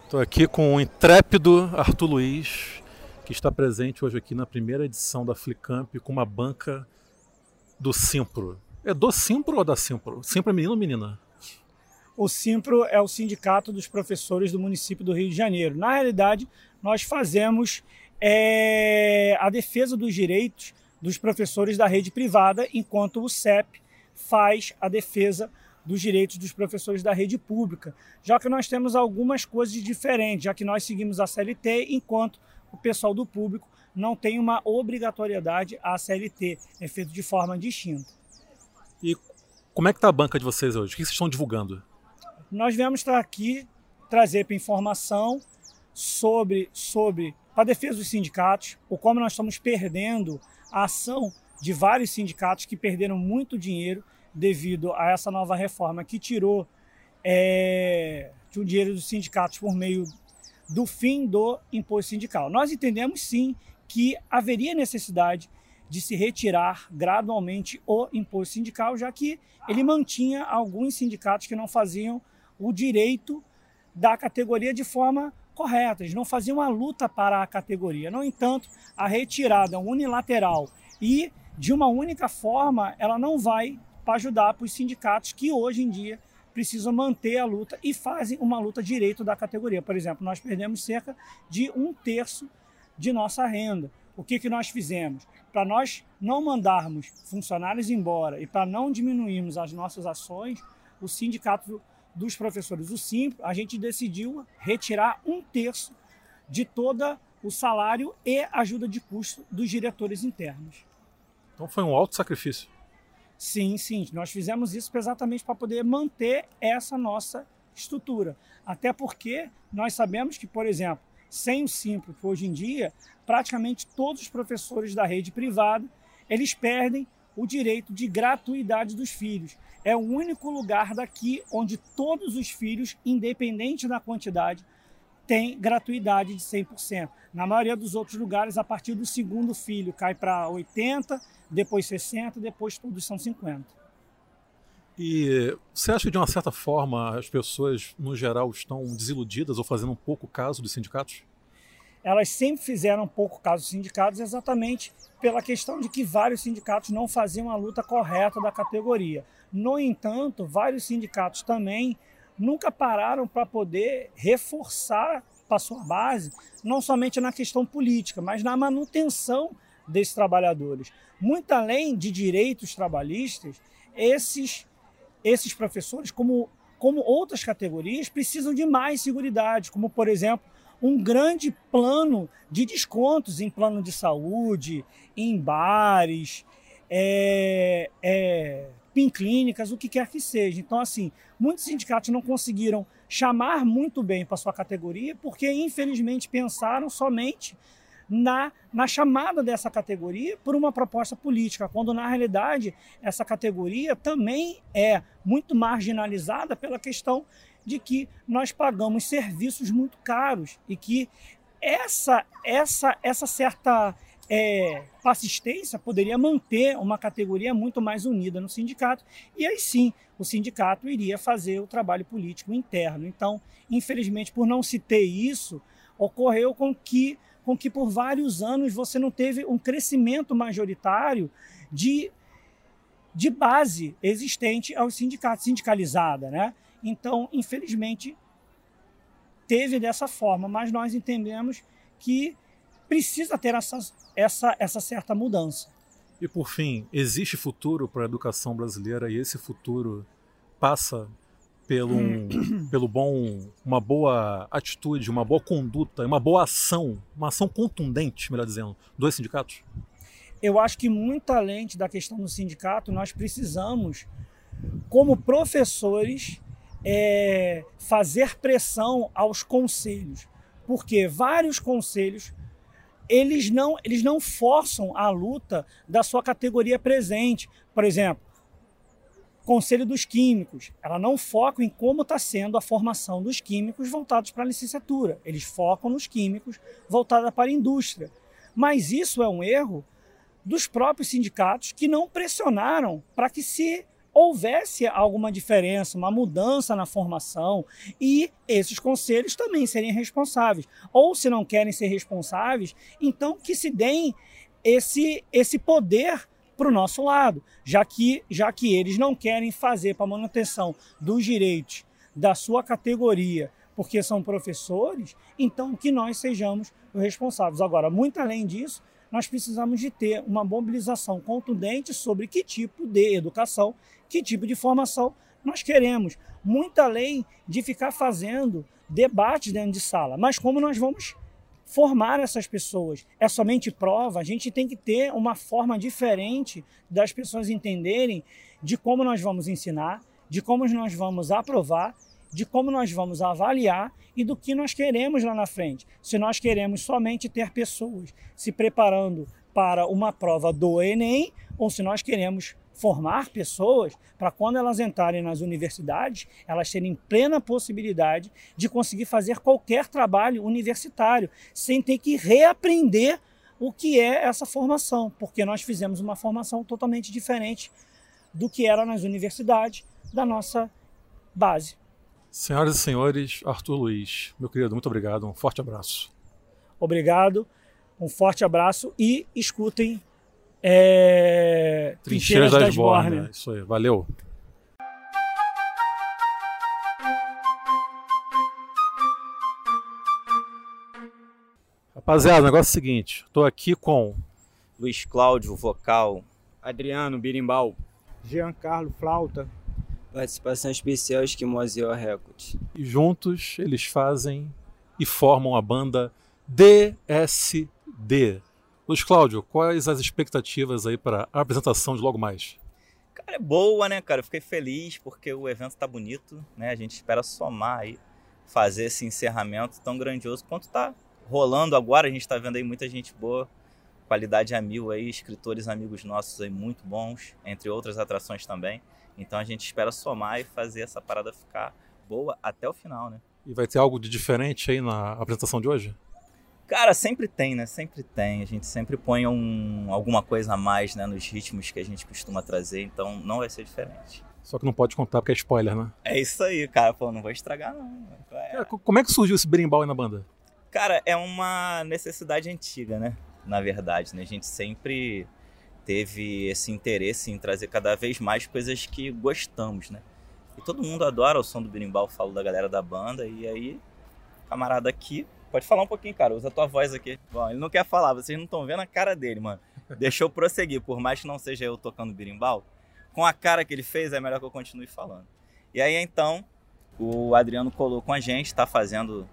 Estou aqui com o intrépido Arthur Luiz, que está presente hoje aqui na primeira edição da Flicamp com uma banca do Simpro. É do Simpro ou da Simpro? Simpro é menino ou menina? O Simpro é o sindicato dos professores do município do Rio de Janeiro. Na realidade, nós fazemos é, a defesa dos direitos dos professores da rede privada, enquanto o CEP faz a defesa dos direitos dos professores da rede pública, já que nós temos algumas coisas diferentes, já que nós seguimos a CLT, enquanto o pessoal do público não tem uma obrigatoriedade à CLT, é feito de forma distinta. E como é que tá a banca de vocês hoje? O que vocês estão divulgando? nós viemos estar aqui trazer para informação sobre, sobre a defesa dos sindicatos, ou como nós estamos perdendo a ação de vários sindicatos que perderam muito dinheiro devido a essa nova reforma que tirou é, um dinheiro dos sindicatos por meio do fim do imposto sindical. Nós entendemos sim que haveria necessidade de se retirar gradualmente o imposto sindical, já que ele mantinha alguns sindicatos que não faziam o direito da categoria de forma correta, eles não faziam a luta para a categoria. No entanto, a retirada unilateral e de uma única forma, ela não vai para ajudar para os sindicatos que hoje em dia precisam manter a luta e fazem uma luta direito da categoria. Por exemplo, nós perdemos cerca de um terço de nossa renda. O que, que nós fizemos? Para nós não mandarmos funcionários embora e para não diminuirmos as nossas ações, o sindicato dos professores, o Simples, a gente decidiu retirar um terço de todo o salário e ajuda de custo dos diretores internos. Então foi um alto sacrifício. Sim, sim. Nós fizemos isso exatamente para poder manter essa nossa estrutura. Até porque nós sabemos que, por exemplo, sem o Simples, hoje em dia, praticamente todos os professores da rede privada, eles perdem o direito de gratuidade dos filhos. É o único lugar daqui onde todos os filhos, independente da quantidade, têm gratuidade de 100%. Na maioria dos outros lugares, a partir do segundo filho, cai para 80%, depois 60%, depois todos são 50%. E você acha que, de uma certa forma, as pessoas, no geral, estão desiludidas ou fazendo um pouco caso dos sindicatos? Elas sempre fizeram um pouco caso dos sindicatos exatamente pela questão de que vários sindicatos não faziam a luta correta da categoria. No entanto, vários sindicatos também nunca pararam para poder reforçar para sua base, não somente na questão política, mas na manutenção desses trabalhadores. Muito além de direitos trabalhistas, esses, esses professores, como, como outras categorias, precisam de mais segurança, como, por exemplo, um grande plano de descontos em plano de saúde, em bares, é, é, clínicas, o que quer que seja. Então, assim, muitos sindicatos não conseguiram chamar muito bem para sua categoria porque, infelizmente, pensaram somente na, na chamada dessa categoria por uma proposta política, quando na realidade essa categoria também é muito marginalizada pela questão de que nós pagamos serviços muito caros e que essa, essa, essa certa é, assistência poderia manter uma categoria muito mais unida no sindicato e aí sim o sindicato iria fazer o trabalho político interno. Então, infelizmente, por não se ter isso, ocorreu com que, com que por vários anos você não teve um crescimento majoritário de, de base existente aos sindicatos, sindicalizada, né? Então, infelizmente, teve dessa forma, mas nós entendemos que precisa ter essa, essa, essa certa mudança. E por fim, existe futuro para a educação brasileira e esse futuro passa pelo, um, pelo bom, uma boa atitude, uma boa conduta, uma boa ação, uma ação contundente, melhor dizendo, dos sindicatos? Eu acho que muito além da questão do sindicato, nós precisamos, como professores, é, fazer pressão aos conselhos, porque vários conselhos eles não, eles não forçam a luta da sua categoria presente. Por exemplo, Conselho dos Químicos, ela não foca em como está sendo a formação dos químicos voltados para a licenciatura. Eles focam nos químicos voltados para a indústria. Mas isso é um erro dos próprios sindicatos que não pressionaram para que se houvesse alguma diferença, uma mudança na formação e esses conselhos também serem responsáveis. Ou se não querem ser responsáveis, então que se deem esse, esse poder para o nosso lado, já que, já que eles não querem fazer para a manutenção dos direitos da sua categoria, porque são professores, então que nós sejamos os responsáveis. Agora, muito além disso, nós precisamos de ter uma mobilização contundente sobre que tipo de educação, que tipo de formação nós queremos, muito além de ficar fazendo debates dentro de sala. Mas como nós vamos formar essas pessoas? É somente prova? A gente tem que ter uma forma diferente das pessoas entenderem de como nós vamos ensinar, de como nós vamos aprovar de como nós vamos avaliar e do que nós queremos lá na frente. Se nós queremos somente ter pessoas se preparando para uma prova do Enem, ou se nós queremos formar pessoas para quando elas entrarem nas universidades, elas terem plena possibilidade de conseguir fazer qualquer trabalho universitário, sem ter que reaprender o que é essa formação, porque nós fizemos uma formação totalmente diferente do que era nas universidades da nossa base. Senhoras e senhores, Arthur Luiz, meu querido, muito obrigado, um forte abraço. Obrigado, um forte abraço e escutem é... Trincheiras, Trincheiras das, das Isso aí, valeu. Rapaziada, o negócio é o seguinte, estou aqui com Luiz Cláudio, vocal, Adriano, birimbau, Giancarlo, flauta, Participação especial Esquimoseo Records. E juntos eles fazem e formam a banda DSD. Luiz Cláudio, quais as expectativas aí para a apresentação de logo mais? Cara, é boa, né, cara? Eu fiquei feliz porque o evento tá bonito, né? A gente espera somar aí, fazer esse encerramento tão grandioso quanto tá rolando agora. A gente tá vendo aí muita gente boa, qualidade a mil aí, escritores amigos nossos aí muito bons, entre outras atrações também. Então a gente espera somar e fazer essa parada ficar boa até o final, né? E vai ter algo de diferente aí na apresentação de hoje? Cara, sempre tem, né? Sempre tem. A gente sempre põe um, alguma coisa a mais né, nos ritmos que a gente costuma trazer, então não vai ser diferente. Só que não pode contar porque é spoiler, né? É isso aí, cara. Pô, não vou estragar, não. É. como é que surgiu esse berimbau aí na banda? Cara, é uma necessidade antiga, né? Na verdade, né? A gente sempre teve esse interesse em trazer cada vez mais coisas que gostamos, né? E todo mundo adora o som do berimbau, falo da galera da banda, e aí, camarada aqui, pode falar um pouquinho, cara, usa a tua voz aqui. Bom, ele não quer falar, vocês não estão vendo a cara dele, mano. Deixa eu prosseguir, por mais que não seja eu tocando berimbau, com a cara que ele fez, é melhor que eu continue falando. E aí, então, o Adriano colou com a gente, tá fazendo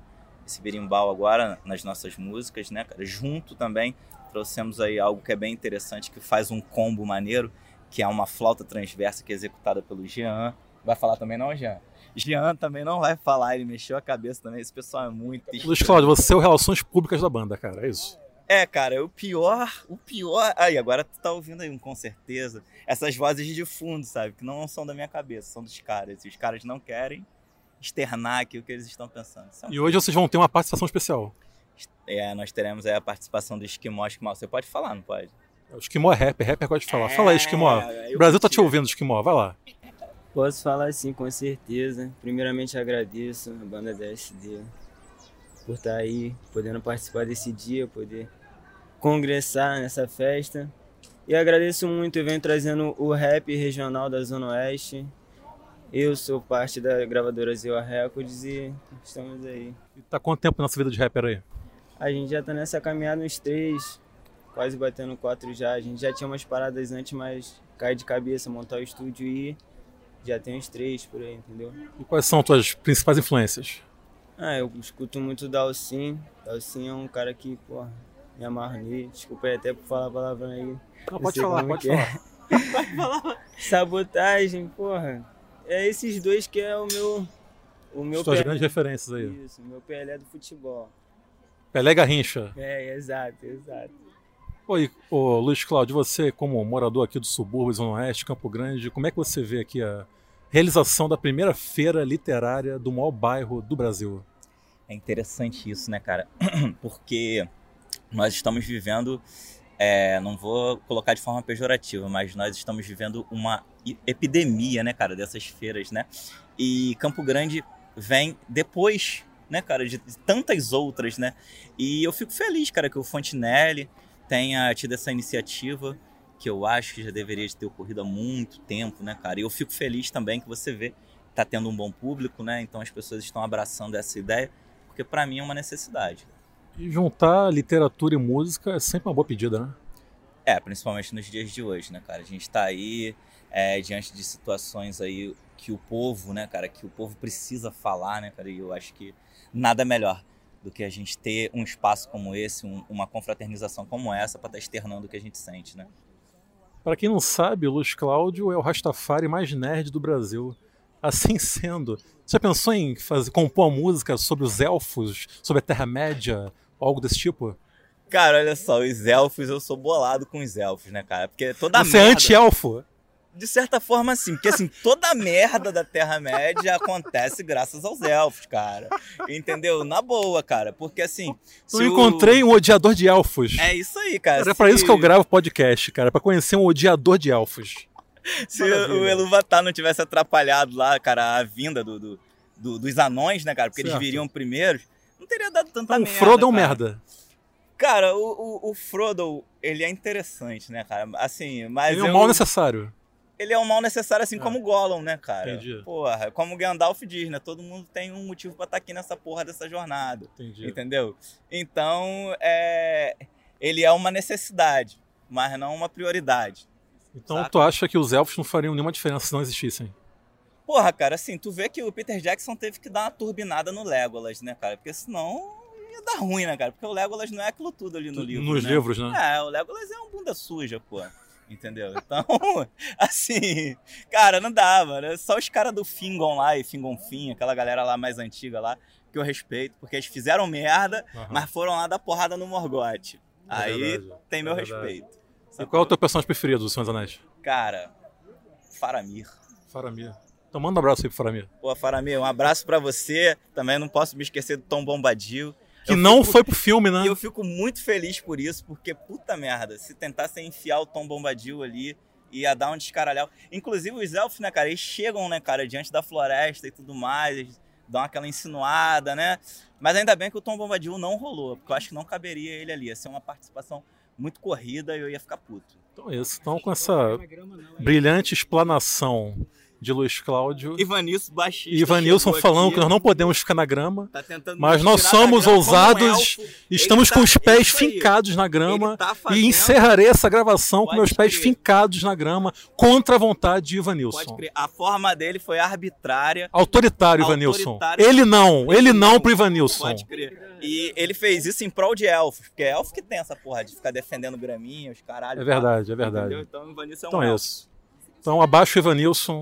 esse berimbau agora nas nossas músicas, né, cara? Junto também trouxemos aí algo que é bem interessante, que faz um combo maneiro, que é uma flauta transversa que é executada pelo Jean. Vai falar também não, Jean? Jean também não vai falar, ele mexeu a cabeça também. Esse pessoal é muito. Luiz Cláudio, você é o Relações Públicas da banda, cara, é isso? É, cara, o pior, o pior. Aí, agora tu tá ouvindo aí, com certeza, essas vozes de fundo, sabe? Que não são da minha cabeça, são dos caras. E os caras não querem externar aqui o que eles estão pensando. É e hoje vocês vão ter uma participação especial. É, nós teremos aí a participação do Esquimó Esquimó. Você pode falar, não pode? O Esquimó é rapper, rapper gosta de falar. É, Fala aí, Esquimó. O Brasil tá te ouvindo, Esquimó, vai lá. Posso falar sim, com certeza. Primeiramente agradeço a banda DSD por estar tá aí, podendo participar desse dia, poder congressar nessa festa. E agradeço muito, eu venho trazendo o rap regional da Zona Oeste. Eu sou parte da gravadora Zio Records e estamos aí. E tá quanto tempo nessa vida de rapper aí? A gente já tá nessa caminhada uns três, quase batendo quatro já. A gente já tinha umas paradas antes, mas cai de cabeça, montar o estúdio e já tem uns três por aí, entendeu? E quais são as tuas principais influências? Ah, eu escuto muito Dalcin. Dalcin é um cara que, porra, me amarro nele. Desculpa aí até por falar palavrão aí. Não, pode falar, pode é. falar. pode falar. Sabotagem, porra. É esses dois que é o meu. O meu As tuas grandes referências aí. Isso, o meu Pelé do futebol. Pelé Garrincha. É, exato, exato. Oi, ô, Luiz Cláudio, você como morador aqui do subúrbio, Zona Oeste, Campo Grande, como é que você vê aqui a realização da primeira feira literária do maior bairro do Brasil? É interessante isso, né, cara? Porque nós estamos vivendo, é, não vou colocar de forma pejorativa, mas nós estamos vivendo uma epidemia, né, cara, dessas feiras, né? E Campo Grande vem depois, né, cara, de tantas outras, né? E eu fico feliz, cara, que o Fontinelli tenha tido essa iniciativa que eu acho que já deveria ter ocorrido há muito tempo, né, cara? E eu fico feliz também que você vê que tá tendo um bom público, né? Então as pessoas estão abraçando essa ideia, porque para mim é uma necessidade. E juntar literatura e música é sempre uma boa pedida, né? É, principalmente nos dias de hoje, né, cara? A gente tá aí é, diante de situações aí que o povo, né, cara, que o povo precisa falar, né, cara? E eu acho que nada melhor do que a gente ter um espaço como esse, um, uma confraternização como essa, para estar tá externando o que a gente sente, né? Para quem não sabe, o Luiz Cláudio é o Rastafari mais nerd do Brasil. Assim sendo, você já pensou em fazer, compor uma música sobre os elfos, sobre a Terra-média, algo desse tipo? Cara, olha só, os elfos, eu sou bolado com os elfos, né, cara? Porque toda Você é merda... é anti-elfo? De certa forma, sim. Porque, assim, toda a merda da Terra-média acontece graças aos elfos, cara. Entendeu? Na boa, cara. Porque, assim... Eu encontrei um odiador de elfos. É isso aí, cara. É se... pra isso que eu gravo podcast, cara. Pra conhecer um odiador de elfos. Se Maravilha. o Eluvatar não tivesse atrapalhado lá, cara, a vinda do, do, do dos anões, né, cara? Porque certo. eles viriam primeiros, não teria dado tanta então, merda. O Frodo é um merda. Cara, o, o, o, Frodo, ele é interessante, né, cara? Assim, mas. Ele é um mal necessário ele é um mal necessário, assim é. como Gollum, né, cara? Entendi. Porra, como Gandalf diz, né? Todo mundo tem um motivo para estar tá aqui nessa porra dessa jornada. Entendi. Entendeu? Então, é... ele é uma necessidade, mas não uma prioridade. Então saca? tu acha que os elfos não fariam nenhuma diferença se não existissem? Porra, cara, assim, tu vê que o Peter Jackson teve que dar uma turbinada no Legolas, né, cara? Porque senão ia dar ruim, né, cara? Porque o Legolas não é aquilo tudo ali no livro. Nos né? livros, né? É, o Legolas é um bunda suja, pô. Entendeu? Então, assim, cara, não dava. Né? Só os caras do Fingon lá e Fingon Fim, aquela galera lá mais antiga lá, que eu respeito, porque eles fizeram merda, Aham. mas foram lá dar porrada no Morgote. É Aí verdade, tem meu é respeito. E qual é o teu personagem preferido do Senhor dos Anéis? Cara, Faramir. Faramir. Então manda um abraço aí pro Faramir. Pô, Faramir, um abraço pra você. Também não posso me esquecer do Tom Bombadil. Que não foi pro filme, né? E eu fico muito feliz por isso, porque puta merda, se tentassem enfiar o Tom Bombadil ali, ia dar um descaralhau. Inclusive os elfos, né, cara, eles chegam, né, cara, diante da floresta e tudo mais, eles dão aquela insinuada, né? Mas ainda bem que o Tom Bombadil não rolou, porque eu acho que não caberia ele ali. Ia ser uma participação muito corrida e eu ia ficar puto. Então é isso. Então com essa brilhante explanação de Luiz Cláudio Ivanilson baixista. e Ivanilson falando aqui, que nós não podemos ficar na grama, Tá mas nós somos ousados, elfo. estamos Ele com tá- os pés fincados na grama tá e encerrarei essa gravação com Pode meus pés crer. fincados na grama contra a vontade de Pode Ivanilson. crer. A forma dele foi arbitrária. Autoritário, Ivanilson. Autoritário. Ele não, ele não pro Ivanilson. Pode crer. E ele fez isso em prol de elfos, porque é elfo que tem essa porra de ficar defendendo graminha, os caralho. É verdade, é verdade. Entendeu? Então o Ivanilson é um Então é elfo. isso. Então abaixo o Ivanilson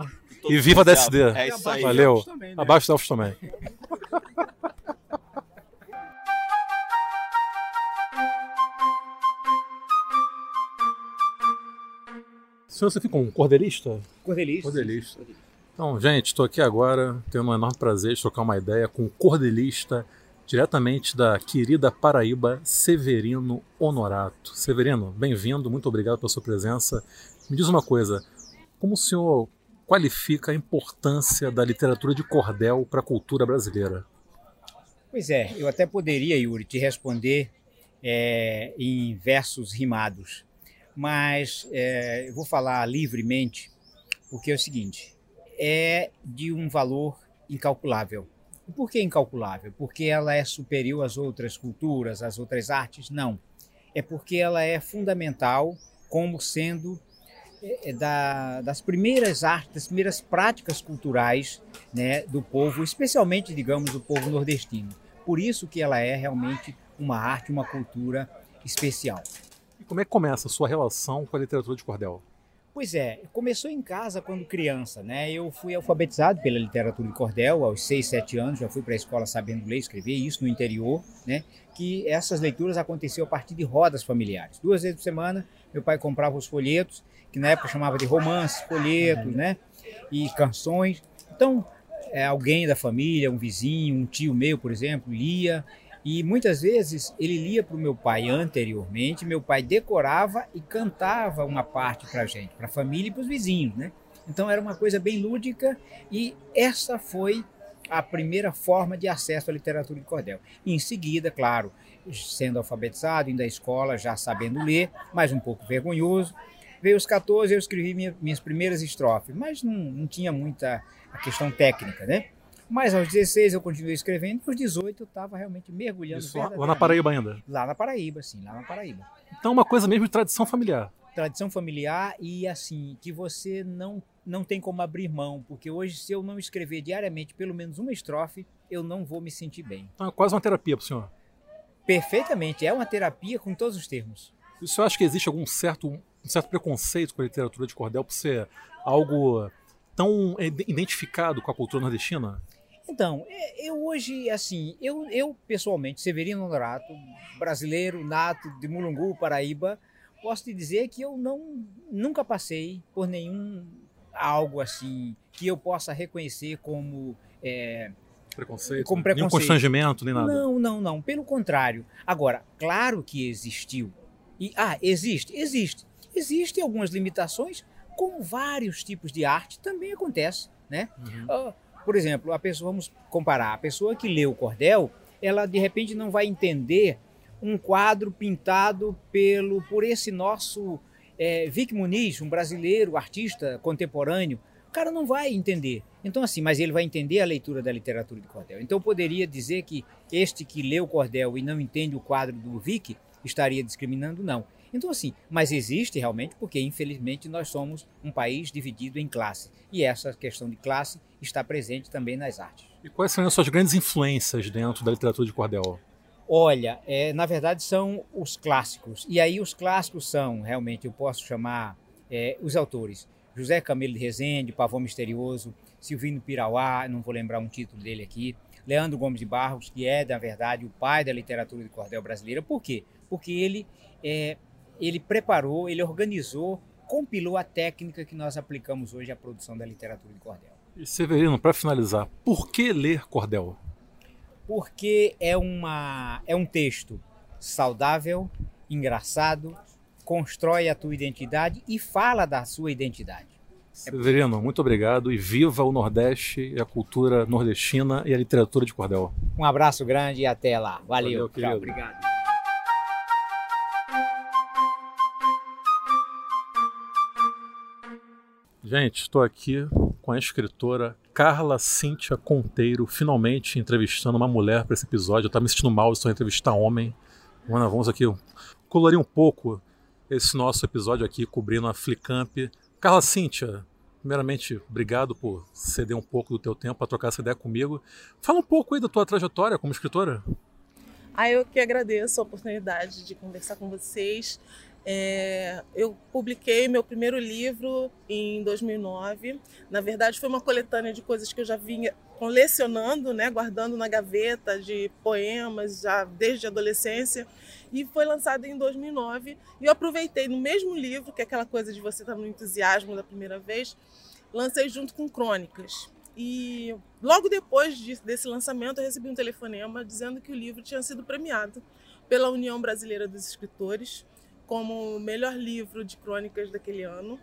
e viva a. DSD. É isso aí. Valeu. Elfos também, né? Abaixo os elfos também. Senhor, você fica um cordelista? Cordelista. Cordelista. Então, gente, estou aqui agora, tenho um enorme prazer de trocar uma ideia com o cordelista diretamente da querida Paraíba, Severino Honorato. Severino, bem-vindo, muito obrigado pela sua presença. Me diz uma coisa, como o senhor qualifica a importância da literatura de cordel para a cultura brasileira? Pois é, eu até poderia, Yuri, te responder é, em versos rimados, mas é, eu vou falar livremente, porque é o seguinte: é de um valor incalculável. E por que incalculável? Porque ela é superior às outras culturas, às outras artes? Não. É porque ela é fundamental como sendo da, das primeiras artes, das primeiras práticas culturais né, do povo, especialmente, digamos, do povo nordestino. Por isso que ela é realmente uma arte, uma cultura especial. E como é que começa a sua relação com a literatura de cordel? Pois é, começou em casa quando criança, né? Eu fui alfabetizado pela literatura de cordel aos 6, 7 anos, já fui para a escola sabendo ler e escrever, isso no interior, né? Que essas leituras aconteciam a partir de rodas familiares. Duas vezes por semana, meu pai comprava os folhetos, que na época chamava de romances, folhetos, né? E canções. Então, é, alguém da família, um vizinho, um tio meu, por exemplo, lia. E muitas vezes ele lia para o meu pai anteriormente, meu pai decorava e cantava uma parte para a gente, para a família e para os vizinhos, né? Então era uma coisa bem lúdica e essa foi a primeira forma de acesso à literatura de cordel. Em seguida, claro, sendo alfabetizado, indo à escola, já sabendo ler, mas um pouco vergonhoso. Veio os 14, eu escrevi minha, minhas primeiras estrofes, mas não, não tinha muita a questão técnica, né? Mas aos 16 eu continuei escrevendo, aos 18 eu estava realmente mergulhando Isso lá, na. Paraíba ainda. Lá na Paraíba, sim, lá na Paraíba. Então, uma coisa mesmo de tradição familiar. Tradição familiar e assim, que você não, não tem como abrir mão, porque hoje, se eu não escrever diariamente pelo menos uma estrofe, eu não vou me sentir bem. Então, é quase uma terapia para o senhor. Perfeitamente, é uma terapia com todos os termos. O senhor acha que existe algum certo, um certo preconceito com a literatura de cordel por ser algo tão ide- identificado com a cultura nordestina? Então, é, eu hoje, assim, eu, eu pessoalmente, Severino Honorato, brasileiro, nato de Mulungu, Paraíba, posso te dizer que eu não, nunca passei por nenhum algo assim que eu possa reconhecer como é, Preconceito? Como Nenhum preconceito. constrangimento, nem nada. Não, não, não. Pelo contrário. Agora, claro que existiu. E, ah, existe? Existe. Existem algumas limitações, como vários tipos de arte também acontece, né? Ah, por exemplo, a pessoa, vamos comparar, a pessoa que lê o cordel, ela de repente não vai entender um quadro pintado pelo por esse nosso é, Vic Muniz, um brasileiro, artista contemporâneo. O cara não vai entender. Então, assim, mas ele vai entender a leitura da literatura de cordel. Então, eu poderia dizer que este que lê o cordel e não entende o quadro do Vic estaria discriminando? Não. Então, assim, mas existe realmente porque, infelizmente, nós somos um país dividido em classes. E essa questão de classe está presente também nas artes. E quais são as suas grandes influências dentro da literatura de cordel? Olha, é, na verdade são os clássicos. E aí os clássicos são, realmente, eu posso chamar É, os autores, José Camilo de Rezende, Pavão Misterioso, Silvino Pirauá, não vou lembrar um título dele aqui, Leandro Gomes de Barros, que é, na verdade, o pai da literatura de cordel brasileira. Por quê? Porque ele, é, ele preparou, ele organizou, compilou a técnica que nós aplicamos hoje à produção da literatura de cordel. E Severino, para finalizar, por que ler cordel? Porque é, uma, é um texto saudável, engraçado, constrói a tua identidade e fala da sua identidade. Severino, muito obrigado e viva o Nordeste e a cultura nordestina e a literatura de cordel. Um abraço grande e até lá. Valeu. Valeu Tchau, obrigado. Gente, estou aqui com a escritora Carla Cíntia Conteiro, finalmente entrevistando uma mulher para esse episódio. Eu estava me sentindo mal só entrevistar homem. Mano, vamos aqui colorir um pouco esse nosso episódio aqui, cobrindo a Flicamp. Carla Cíntia, primeiramente, obrigado por ceder um pouco do teu tempo para trocar essa ideia comigo. Fala um pouco aí da tua trajetória como escritora. Ah, eu que agradeço a oportunidade de conversar com vocês. É, eu publiquei meu primeiro livro em 2009. Na verdade, foi uma coletânea de coisas que eu já vinha colecionando, né, guardando na gaveta de poemas já desde a adolescência. E foi lançado em 2009. E eu aproveitei no mesmo livro, que é aquela coisa de você estar no entusiasmo da primeira vez, lancei junto com crônicas. E logo depois desse lançamento, eu recebi um telefonema dizendo que o livro tinha sido premiado pela União Brasileira dos Escritores como o melhor livro de crônicas daquele ano.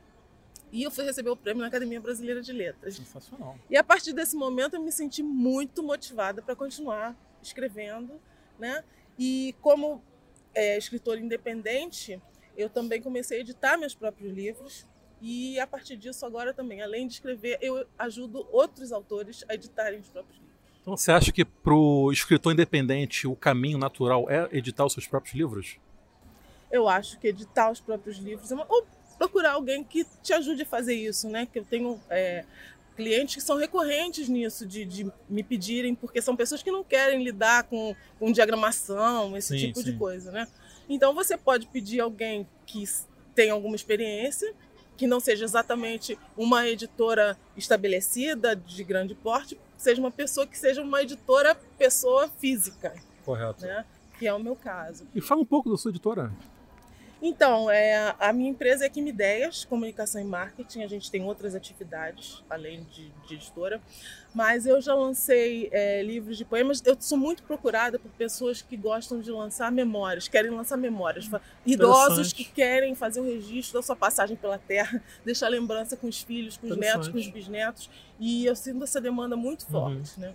E eu fui receber o prêmio na Academia Brasileira de Letras. Sensacional. E a partir desse momento eu me senti muito motivada para continuar escrevendo, né? E como é, escritora independente, eu também comecei a editar meus próprios livros. E a partir disso, agora também, além de escrever, eu ajudo outros autores a editarem os próprios livros. Então você acha que para o escritor independente o caminho natural é editar os seus próprios livros? Eu acho que editar os próprios livros é ou procurar alguém que te ajude a fazer isso, né? Que eu tenho é, clientes que são recorrentes nisso, de, de, me pedirem, porque são pessoas que não querem lidar com, com diagramação, esse Sim, tipo sim. de coisa, né? Então você pode pedir alguém que tem alguma experiência, que não seja exatamente uma editora estabelecida de grande porte, seja uma pessoa que seja uma editora pessoa física, Correto. né? Que é o meu caso. E fala um pouco da sua editora. Então, é, a minha empresa é Quim Ideias, Comunicação e Marketing. A gente tem outras atividades, além de, de editora. Mas eu já lancei é, livros de poemas. Eu sou muito procurada por pessoas que gostam de lançar memórias, querem lançar memórias. Idosos que querem fazer o registro da sua passagem pela Terra, deixar lembrança com os filhos, com os netos, com os bisnetos. E eu sinto essa demanda muito forte, né?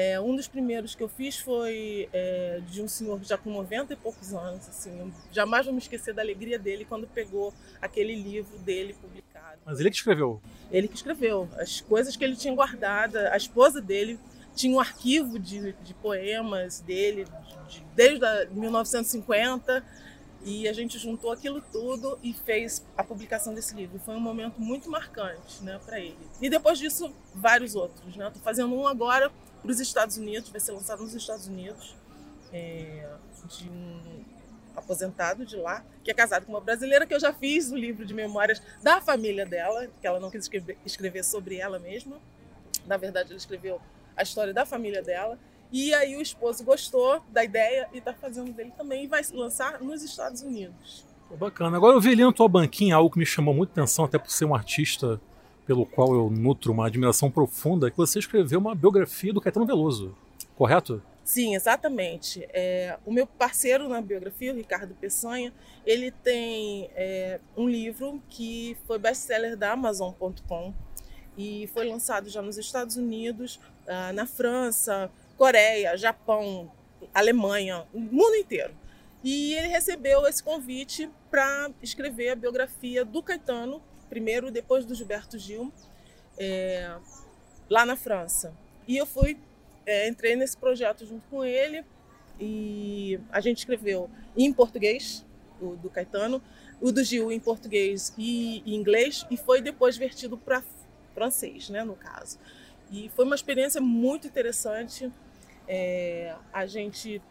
É, um dos primeiros que eu fiz foi é, de um senhor já com 90 e poucos anos. Assim, jamais vou me esquecer da alegria dele quando pegou aquele livro dele publicado. Mas ele que escreveu. Ele que escreveu. As coisas que ele tinha guardada, a esposa dele tinha um arquivo de, de poemas dele de, de, desde a 1950 e a gente juntou aquilo tudo e fez a publicação desse livro. Foi um momento muito marcante, né, para ele. E depois disso, vários outros, né? Estou fazendo um agora para os Estados Unidos, vai ser lançado nos Estados Unidos, é, de um aposentado de lá, que é casado com uma brasileira, que eu já fiz o livro de memórias da família dela, que ela não quis escrever, escrever sobre ela mesma. Na verdade, ela escreveu a história da família dela. E aí o esposo gostou da ideia e está fazendo dele também e vai lançar nos Estados Unidos. Pô, bacana. Agora eu vi ali na tua banquinha algo que me chamou muita atenção, até por ser um artista pelo qual eu nutro uma admiração profunda, que você escreveu uma biografia do Caetano Veloso, correto? Sim, exatamente. É, o meu parceiro na biografia, o Ricardo Peçanha, ele tem é, um livro que foi best-seller da Amazon.com e foi lançado já nos Estados Unidos, ah, na França, Coreia, Japão, Alemanha, o mundo inteiro. E ele recebeu esse convite para escrever a biografia do Caetano, primeiro, depois do Gilberto Gil, é, lá na França. E eu fui, é, entrei nesse projeto junto com ele e a gente escreveu em português, o do Caetano, o do Gil em português e, e inglês, e foi depois vertido para francês, né, no caso. E foi uma experiência muito interessante é, a gente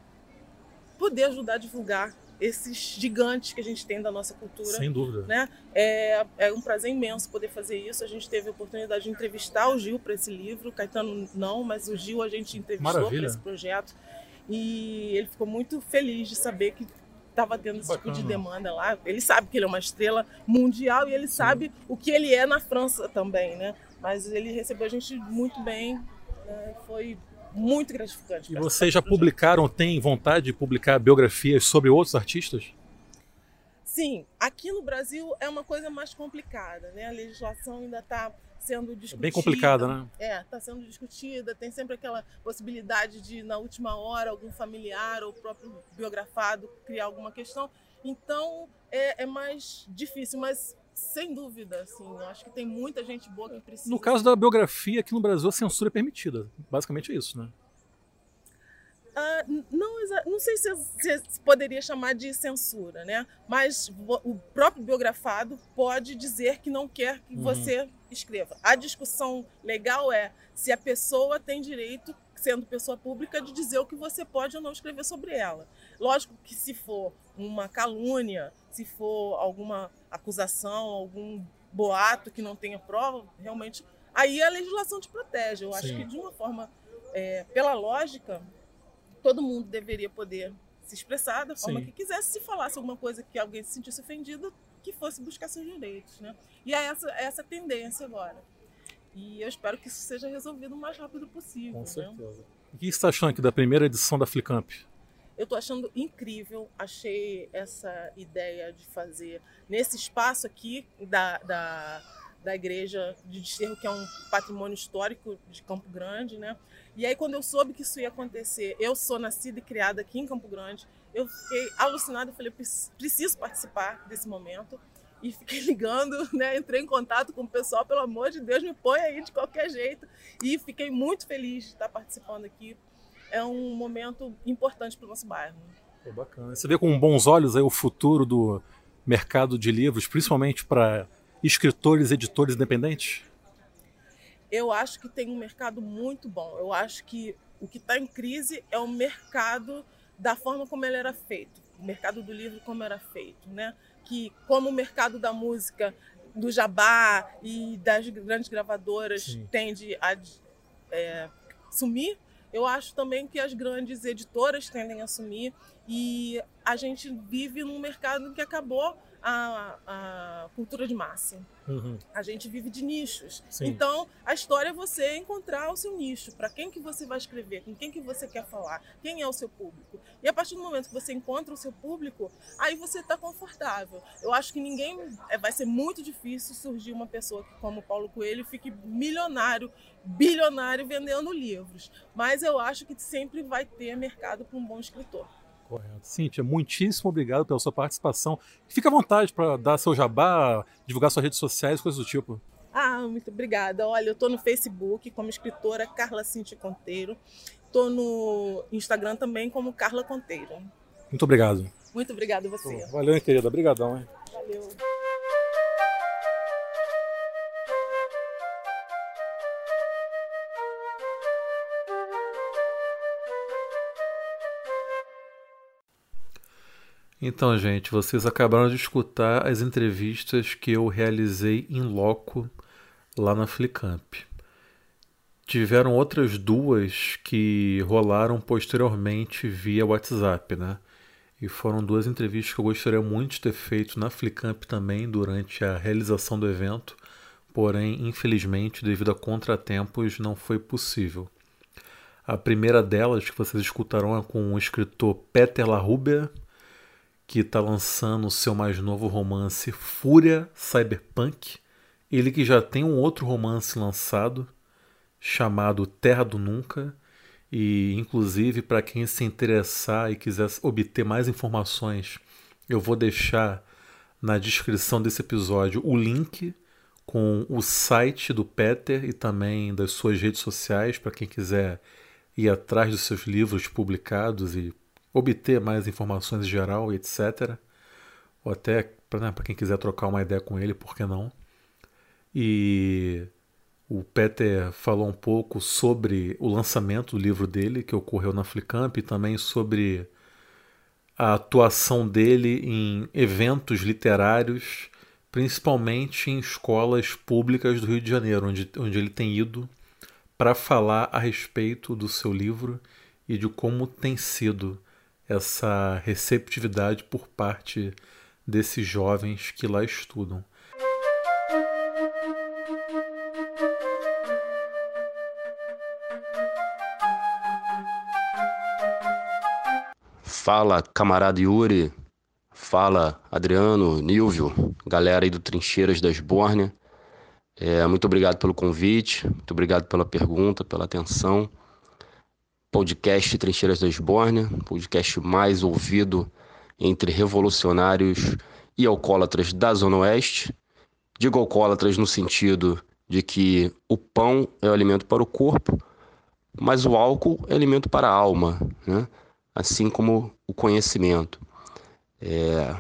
poder ajudar a divulgar esses gigantes que a gente tem da nossa cultura. Sem dúvida. Né? É, é um prazer imenso poder fazer isso. A gente teve a oportunidade de entrevistar o Gil para esse livro, Caetano não, mas o Gil a gente entrevistou para esse projeto. E ele ficou muito feliz de saber que estava tendo esse Bacana. tipo de demanda lá. Ele sabe que ele é uma estrela mundial e ele Sim. sabe o que ele é na França também, né? Mas ele recebeu a gente muito bem, né? foi muito gratificante. E vocês já publicaram, têm vontade de publicar biografias sobre outros artistas? Sim, aqui no Brasil é uma coisa mais complicada, né? A legislação ainda está sendo discutida. É bem complicada, né? É, está sendo discutida. Tem sempre aquela possibilidade de, na última hora, algum familiar ou próprio biografado criar alguma questão. Então, é, é mais difícil, mas sem dúvida, assim, eu acho que tem muita gente boa que precisa. No caso da biografia, aqui no Brasil a censura é permitida. Basicamente é isso, né? Uh, não, não sei se, se, poderia chamar de censura, né? Mas o próprio biografado pode dizer que não quer que uhum. você escreva. A discussão legal é se a pessoa tem direito, sendo pessoa pública, de dizer o que você pode ou não escrever sobre ela. Lógico que se for uma calúnia, se for alguma acusação, algum boato que não tenha prova, realmente aí a legislação te protege. Eu acho Sim. que de uma forma, é, pela lógica, todo mundo deveria poder se expressar da forma Sim. que quisesse. Se falasse alguma coisa que alguém se sentisse ofendido, que fosse buscar seus direitos. Né? E é essa, é essa tendência agora. E eu espero que isso seja resolvido o mais rápido possível. Com né? certeza. Né? O que você está achando aqui da primeira edição da Flicamp? Eu estou achando incrível, achei essa ideia de fazer nesse espaço aqui da, da, da igreja de Desterro, que é um patrimônio histórico de Campo Grande, né? E aí, quando eu soube que isso ia acontecer, eu sou nascida e criada aqui em Campo Grande, eu fiquei alucinada, falei, preciso participar desse momento. E fiquei ligando, né? Entrei em contato com o pessoal, pelo amor de Deus, me põe aí de qualquer jeito. E fiquei muito feliz de estar participando aqui. É um momento importante para o nosso bairro. É bacana. Você vê com bons olhos aí o futuro do mercado de livros, principalmente para escritores editores independentes? eu acho que tem um mercado muito bom. Eu acho que o que está em crise é o mercado da forma como ele era feito, o mercado do livro como era feito, né? Que como o mercado da música, do jabá e das grandes gravadoras Sim. tende a é, sumir, eu acho também que as grandes editoras tendem a sumir e a gente vive num mercado que acabou a, a cultura de massa. Uhum. A gente vive de nichos. Sim. Então, a história é você encontrar o seu nicho. Para quem que você vai escrever? Com quem que você quer falar? Quem é o seu público? E a partir do momento que você encontra o seu público, aí você está confortável. Eu acho que ninguém... É, vai ser muito difícil surgir uma pessoa que, como Paulo Coelho, fique milionário, bilionário vendendo livros. Mas eu acho que sempre vai ter mercado para um bom escritor. Correto. Cíntia, muitíssimo obrigado pela sua participação. Fique à vontade para dar seu jabá, divulgar suas redes sociais, coisas do tipo. Ah, muito obrigada. Olha, eu estou no Facebook como escritora Carla Cintia Conteiro. Estou no Instagram também como Carla Conteiro. Muito obrigado. Muito obrigada a você. Valeu, querida. Obrigadão. Hein? Valeu. Então, gente, vocês acabaram de escutar as entrevistas que eu realizei em loco lá na Flicamp. Tiveram outras duas que rolaram posteriormente via WhatsApp, né? E foram duas entrevistas que eu gostaria muito de ter feito na Flicamp também durante a realização do evento, porém, infelizmente, devido a contratempos, não foi possível. A primeira delas, que vocês escutarão, é com o escritor Peter LaRubia, que está lançando o seu mais novo romance Fúria Cyberpunk. Ele que já tem um outro romance lançado chamado Terra do Nunca. E inclusive para quem se interessar e quiser obter mais informações, eu vou deixar na descrição desse episódio o link com o site do Peter e também das suas redes sociais para quem quiser ir atrás dos seus livros publicados e obter mais informações em geral, etc. Ou até para né, quem quiser trocar uma ideia com ele, por que não? E o Peter falou um pouco sobre o lançamento do livro dele, que ocorreu na Flicamp, e também sobre a atuação dele em eventos literários, principalmente em escolas públicas do Rio de Janeiro, onde, onde ele tem ido para falar a respeito do seu livro e de como tem sido essa receptividade por parte desses jovens que lá estudam. Fala, camarada Yuri. Fala, Adriano, Nilvio, galera aí do Trincheiras da Esbórnia. É, muito obrigado pelo convite, muito obrigado pela pergunta, pela atenção. Podcast Trincheiras da Esbórnia, podcast mais ouvido entre revolucionários e alcoólatras da Zona Oeste. Digo alcoólatras no sentido de que o pão é o alimento para o corpo, mas o álcool é alimento para a alma, né? assim como o conhecimento. É...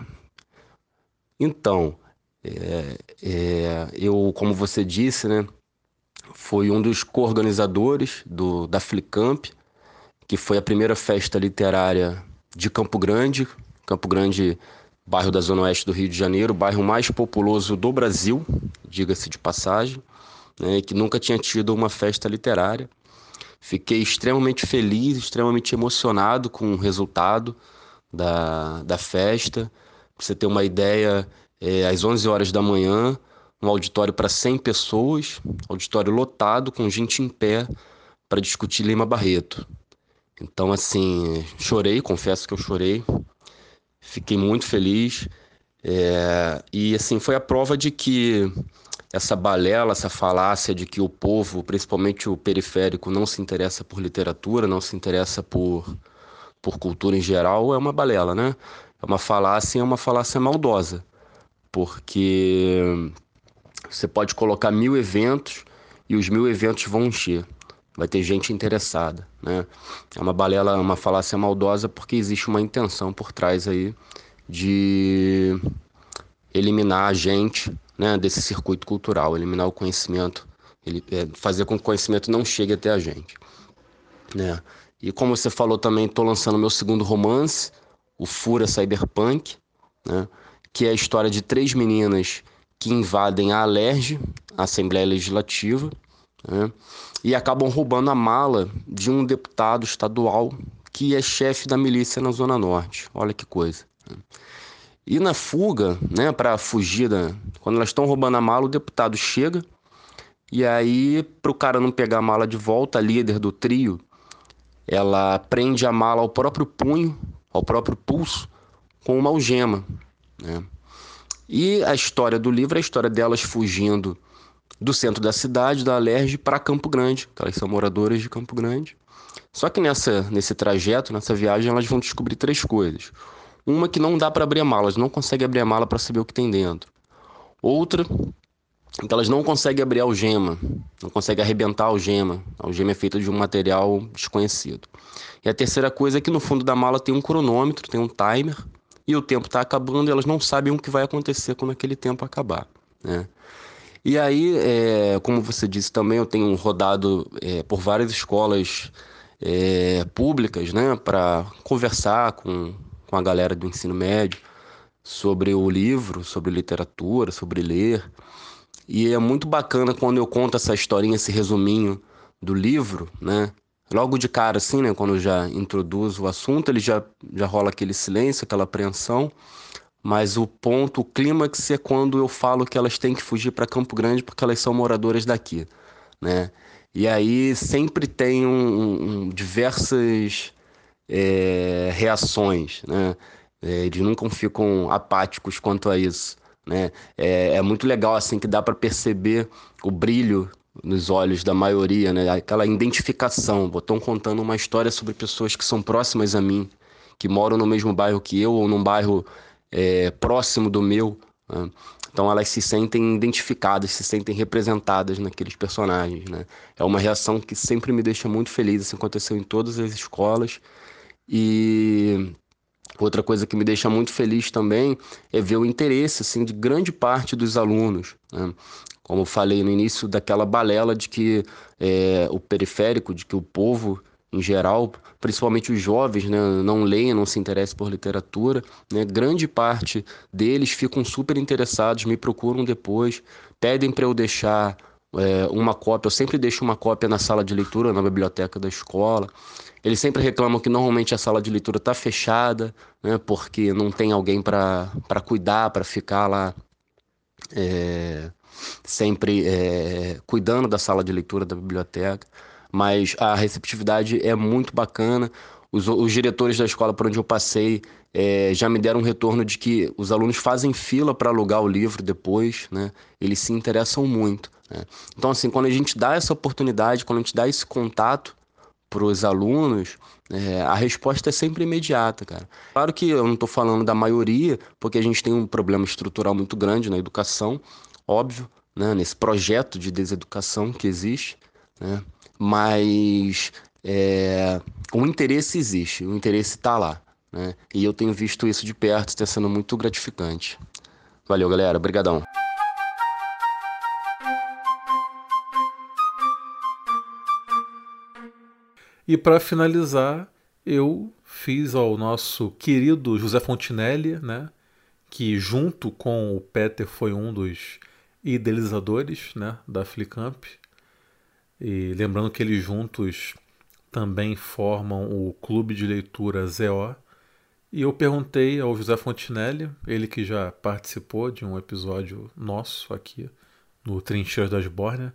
Então, é, é, eu, como você disse, né, fui um dos co-organizadores do, da Flicamp, que foi a primeira festa literária de Campo Grande. Campo Grande, bairro da Zona Oeste do Rio de Janeiro, bairro mais populoso do Brasil, diga-se de passagem, né, que nunca tinha tido uma festa literária. Fiquei extremamente feliz, extremamente emocionado com o resultado da, da festa. Pra você ter uma ideia, é, às 11 horas da manhã, um auditório para 100 pessoas, auditório lotado, com gente em pé, para discutir Lima Barreto. Então, assim, chorei, confesso que eu chorei. Fiquei muito feliz. É, e, assim, foi a prova de que essa balela, essa falácia de que o povo, principalmente o periférico, não se interessa por literatura, não se interessa por, por cultura em geral, é uma balela, né? É uma falácia, é uma falácia maldosa, porque você pode colocar mil eventos e os mil eventos vão encher. Vai ter gente interessada, né? É uma balela, uma falácia maldosa porque existe uma intenção por trás aí de eliminar a gente né, desse circuito cultural, eliminar o conhecimento, ele, é, fazer com que o conhecimento não chegue até a gente. Né? E como você falou também, estou lançando meu segundo romance, o Fura Cyberpunk, né, que é a história de três meninas que invadem a Alerj, a Assembleia Legislativa, né, e acabam roubando a mala de um deputado estadual que é chefe da milícia na Zona Norte. Olha que coisa. Né. E na fuga, né, para fugir, da... quando elas estão roubando a mala, o deputado chega e aí, para o cara não pegar a mala de volta, a líder do trio, ela prende a mala ao próprio punho, ao próprio pulso, com uma algema. Né? E a história do livro é a história delas fugindo do centro da cidade, da Alerj, para Campo Grande, elas são moradoras de Campo Grande. Só que nessa, nesse trajeto, nessa viagem, elas vão descobrir três coisas. Uma que não dá para abrir a mala, elas não conseguem abrir a mala para saber o que tem dentro. Outra que elas não conseguem abrir a algema, não conseguem arrebentar a algema. A algema é feita de um material desconhecido. E a terceira coisa é que no fundo da mala tem um cronômetro, tem um timer, e o tempo está acabando e elas não sabem o que vai acontecer quando aquele tempo acabar. Né? E aí, é, como você disse também, eu tenho rodado é, por várias escolas é, públicas né, para conversar com com a galera do ensino médio sobre o livro, sobre literatura, sobre ler. E é muito bacana quando eu conto essa historinha, esse resuminho do livro, né? Logo de cara, assim, né? Quando eu já introduzo o assunto, ele já, já rola aquele silêncio, aquela apreensão. Mas o ponto, o clímax é quando eu falo que elas têm que fugir para Campo Grande porque elas são moradoras daqui, né? E aí sempre tem um, um, diversas é, reações, né? É, eles nunca ficam apáticos quanto a isso, né? É, é muito legal assim que dá para perceber o brilho nos olhos da maioria, né? Aquela identificação. Estão contando uma história sobre pessoas que são próximas a mim, que moram no mesmo bairro que eu ou num bairro é, próximo do meu. Né? Então elas se sentem identificadas, se sentem representadas naqueles personagens, né? É uma reação que sempre me deixa muito feliz. Isso aconteceu em todas as escolas e outra coisa que me deixa muito feliz também é ver o interesse assim, de grande parte dos alunos. Né? Como falei no início daquela balela de que é, o periférico, de que o povo em geral, principalmente os jovens, né, não leem, não se interessam por literatura, né, grande parte deles ficam super interessados, me procuram depois, pedem para eu deixar é, uma cópia, eu sempre deixo uma cópia na sala de leitura, na biblioteca da escola. Eles sempre reclamam que normalmente a sala de leitura está fechada, né, porque não tem alguém para cuidar, para ficar lá é, sempre é, cuidando da sala de leitura da biblioteca mas a receptividade é muito bacana. Os, os diretores da escola por onde eu passei é, já me deram um retorno de que os alunos fazem fila para alugar o livro depois, né? Eles se interessam muito. Né? Então, assim, quando a gente dá essa oportunidade, quando a gente dá esse contato para os alunos, é, a resposta é sempre imediata, cara. Claro que eu não estou falando da maioria, porque a gente tem um problema estrutural muito grande na educação, óbvio, né? Nesse projeto de deseducação que existe, né? Mas é, o interesse existe, o interesse está lá. Né? E eu tenho visto isso de perto, está sendo muito gratificante. Valeu, galera. Obrigadão. E para finalizar, eu fiz ao nosso querido José Fontinelli, né, que junto com o Peter foi um dos idealizadores né, da Flicamp, e lembrando que eles juntos também formam o Clube de Leitura ZO. E eu perguntei ao José Fontinelli, ele que já participou de um episódio nosso aqui no Trincheiras das Bórnia,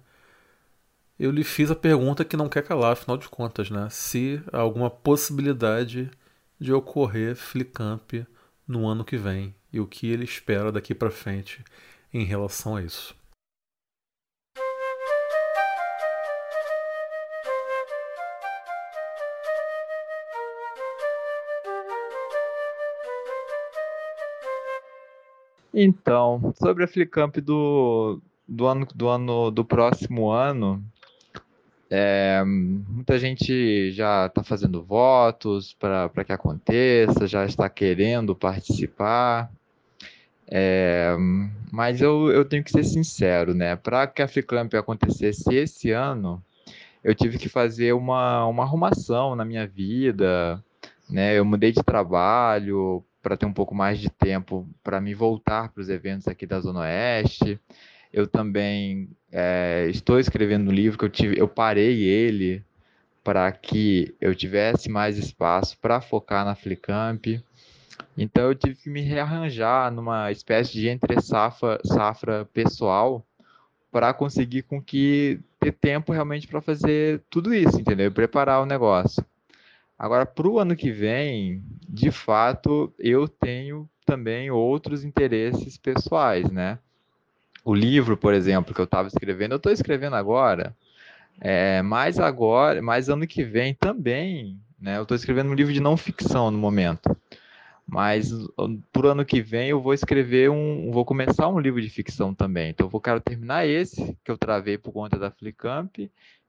eu lhe fiz a pergunta que não quer calar, afinal de contas, né? Se há alguma possibilidade de ocorrer Flicamp no ano que vem e o que ele espera daqui para frente em relação a isso. Então, sobre a Flicamp do, do ano do ano do próximo ano, é, muita gente já está fazendo votos para que aconteça, já está querendo participar. É, mas eu, eu tenho que ser sincero, né? Para que a Flicamp acontecesse esse ano, eu tive que fazer uma, uma arrumação na minha vida, né? Eu mudei de trabalho, para ter um pouco mais de tempo para me voltar para os eventos aqui da Zona Oeste. Eu também é, estou escrevendo um livro que eu, tive, eu parei ele para que eu tivesse mais espaço para focar na Flicamp. Então eu tive que me rearranjar numa espécie de entre safra, safra pessoal para conseguir com que ter tempo realmente para fazer tudo isso, entendeu? Preparar o negócio. Agora, para o ano que vem, de fato, eu tenho também outros interesses pessoais, né? O livro, por exemplo, que eu estava escrevendo, eu estou escrevendo agora, é, mas agora, mas ano que vem também, né? Eu estou escrevendo um livro de não ficção no momento. Mas por ano que vem eu vou escrever um, vou começar um livro de ficção também. Então eu vou quero terminar esse que eu travei por conta da Flicamp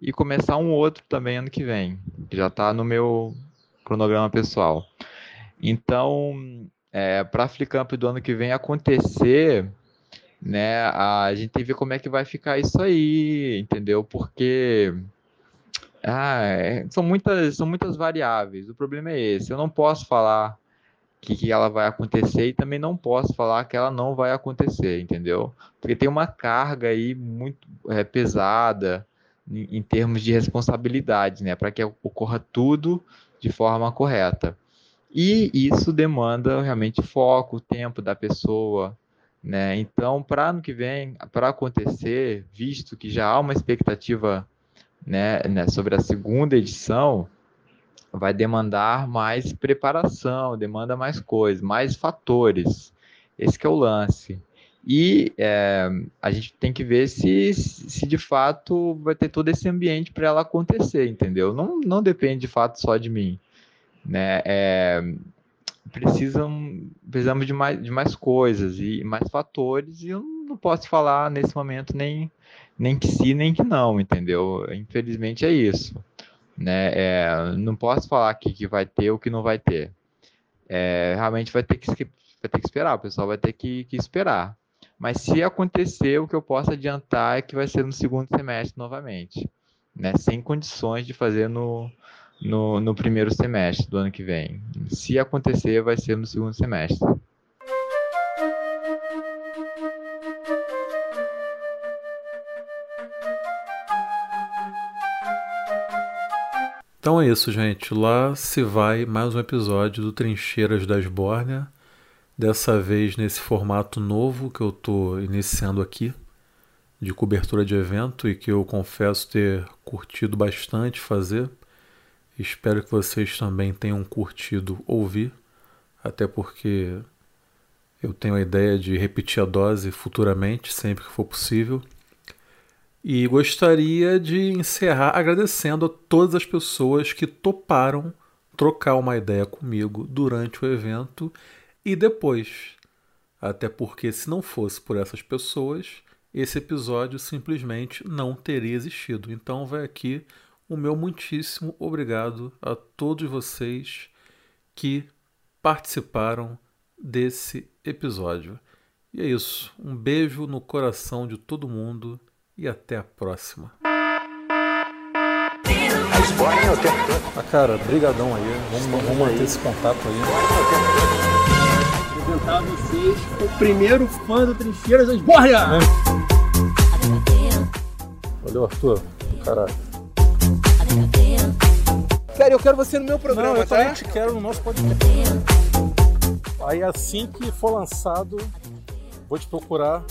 e começar um outro também ano que vem, que já está no meu cronograma pessoal. Então, é, para a Flicamp do ano que vem acontecer, né, a gente tem que ver como é que vai ficar isso aí, entendeu? Porque ah, é, são, muitas, são muitas variáveis. O problema é esse. Eu não posso falar que, que ela vai acontecer e também não posso falar que ela não vai acontecer, entendeu? Porque tem uma carga aí muito é, pesada em, em, termos de responsabilidade, né? Para que ocorra tudo de forma correta. E isso demanda realmente foco, tempo da pessoa, né? Então, para ano que vem, para acontecer, visto que já há uma expectativa né, né, sobre a segunda edição, vai demandar mais preparação, demanda mais coisas, mais fatores. Esse é o lance. E é, a gente tem que ver se, se de fato vai ter todo esse ambiente para ela acontecer, entendeu? Não, não depende de fato só de mim. Né? É, precisam, precisamos de mais, de mais coisas e mais fatores, e eu não posso falar nesse momento nem, nem que sim, nem que não, entendeu? Infelizmente é isso. Né? É, não posso falar que, que vai ter ou que não vai ter. É, realmente vai ter, que, vai ter que esperar, o pessoal vai ter que, que esperar. Mas se acontecer, o que eu posso adiantar é que vai ser no segundo semestre novamente, né? sem condições de fazer no, no, no primeiro semestre do ano que vem. Se acontecer, vai ser no segundo semestre. Então é isso, gente. Lá se vai mais um episódio do Trincheiras das Bórnia. Dessa vez nesse formato novo que eu estou iniciando aqui, de cobertura de evento e que eu confesso ter curtido bastante fazer. Espero que vocês também tenham curtido ouvir, até porque eu tenho a ideia de repetir a dose futuramente, sempre que for possível. E gostaria de encerrar agradecendo a todas as pessoas que toparam trocar uma ideia comigo durante o evento e depois. Até porque, se não fosse por essas pessoas, esse episódio simplesmente não teria existido. Então, vai aqui o meu muitíssimo obrigado a todos vocês que participaram desse episódio. E é isso. Um beijo no coração de todo mundo e até a próxima. Ah, cara, brigadão aí. Vamos, vamos manter esse contato aí. Apresentar a vocês o primeiro fã do Trincheiras das Borja. Valeu, Arthur. Caralho. Cara, eu quero você no meu programa, Não, eu tá? também te quero no nosso podcast. Aí assim que for lançado, vou te procurar.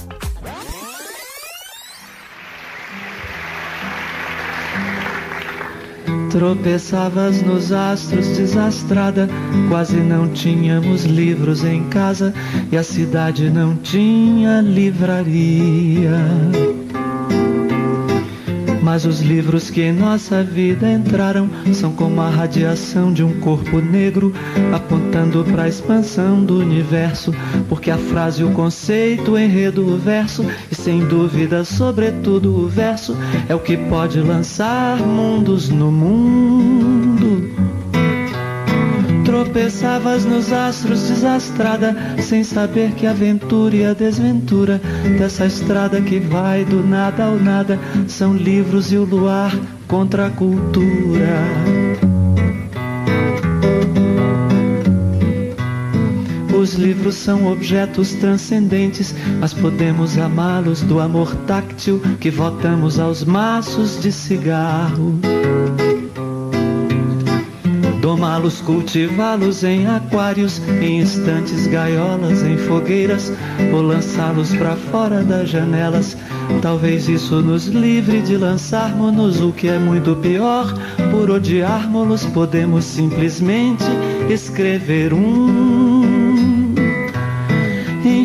Tropeçavas nos astros desastrada, quase não tínhamos livros em casa e a cidade não tinha livraria. Mas os livros que em nossa vida entraram são como a radiação de um corpo negro apontando para a expansão do universo, porque a frase, o conceito, o enredo, o verso e sem dúvida, sobretudo o verso é o que pode lançar mundos no mundo. Tropeçavas nos astros desastrada, sem saber que a aventura e a desventura dessa estrada que vai do nada ao nada são livros e o luar contra a cultura. Os livros são objetos transcendentes, mas podemos amá-los do amor táctil que votamos aos maços de cigarro. Domá-los, cultivá-los em aquários, em instantes gaiolas, em fogueiras, ou lançá-los para fora das janelas. Talvez isso nos livre de lançarmos-nos, o que é muito pior. Por odiarmos-los, podemos simplesmente escrever um.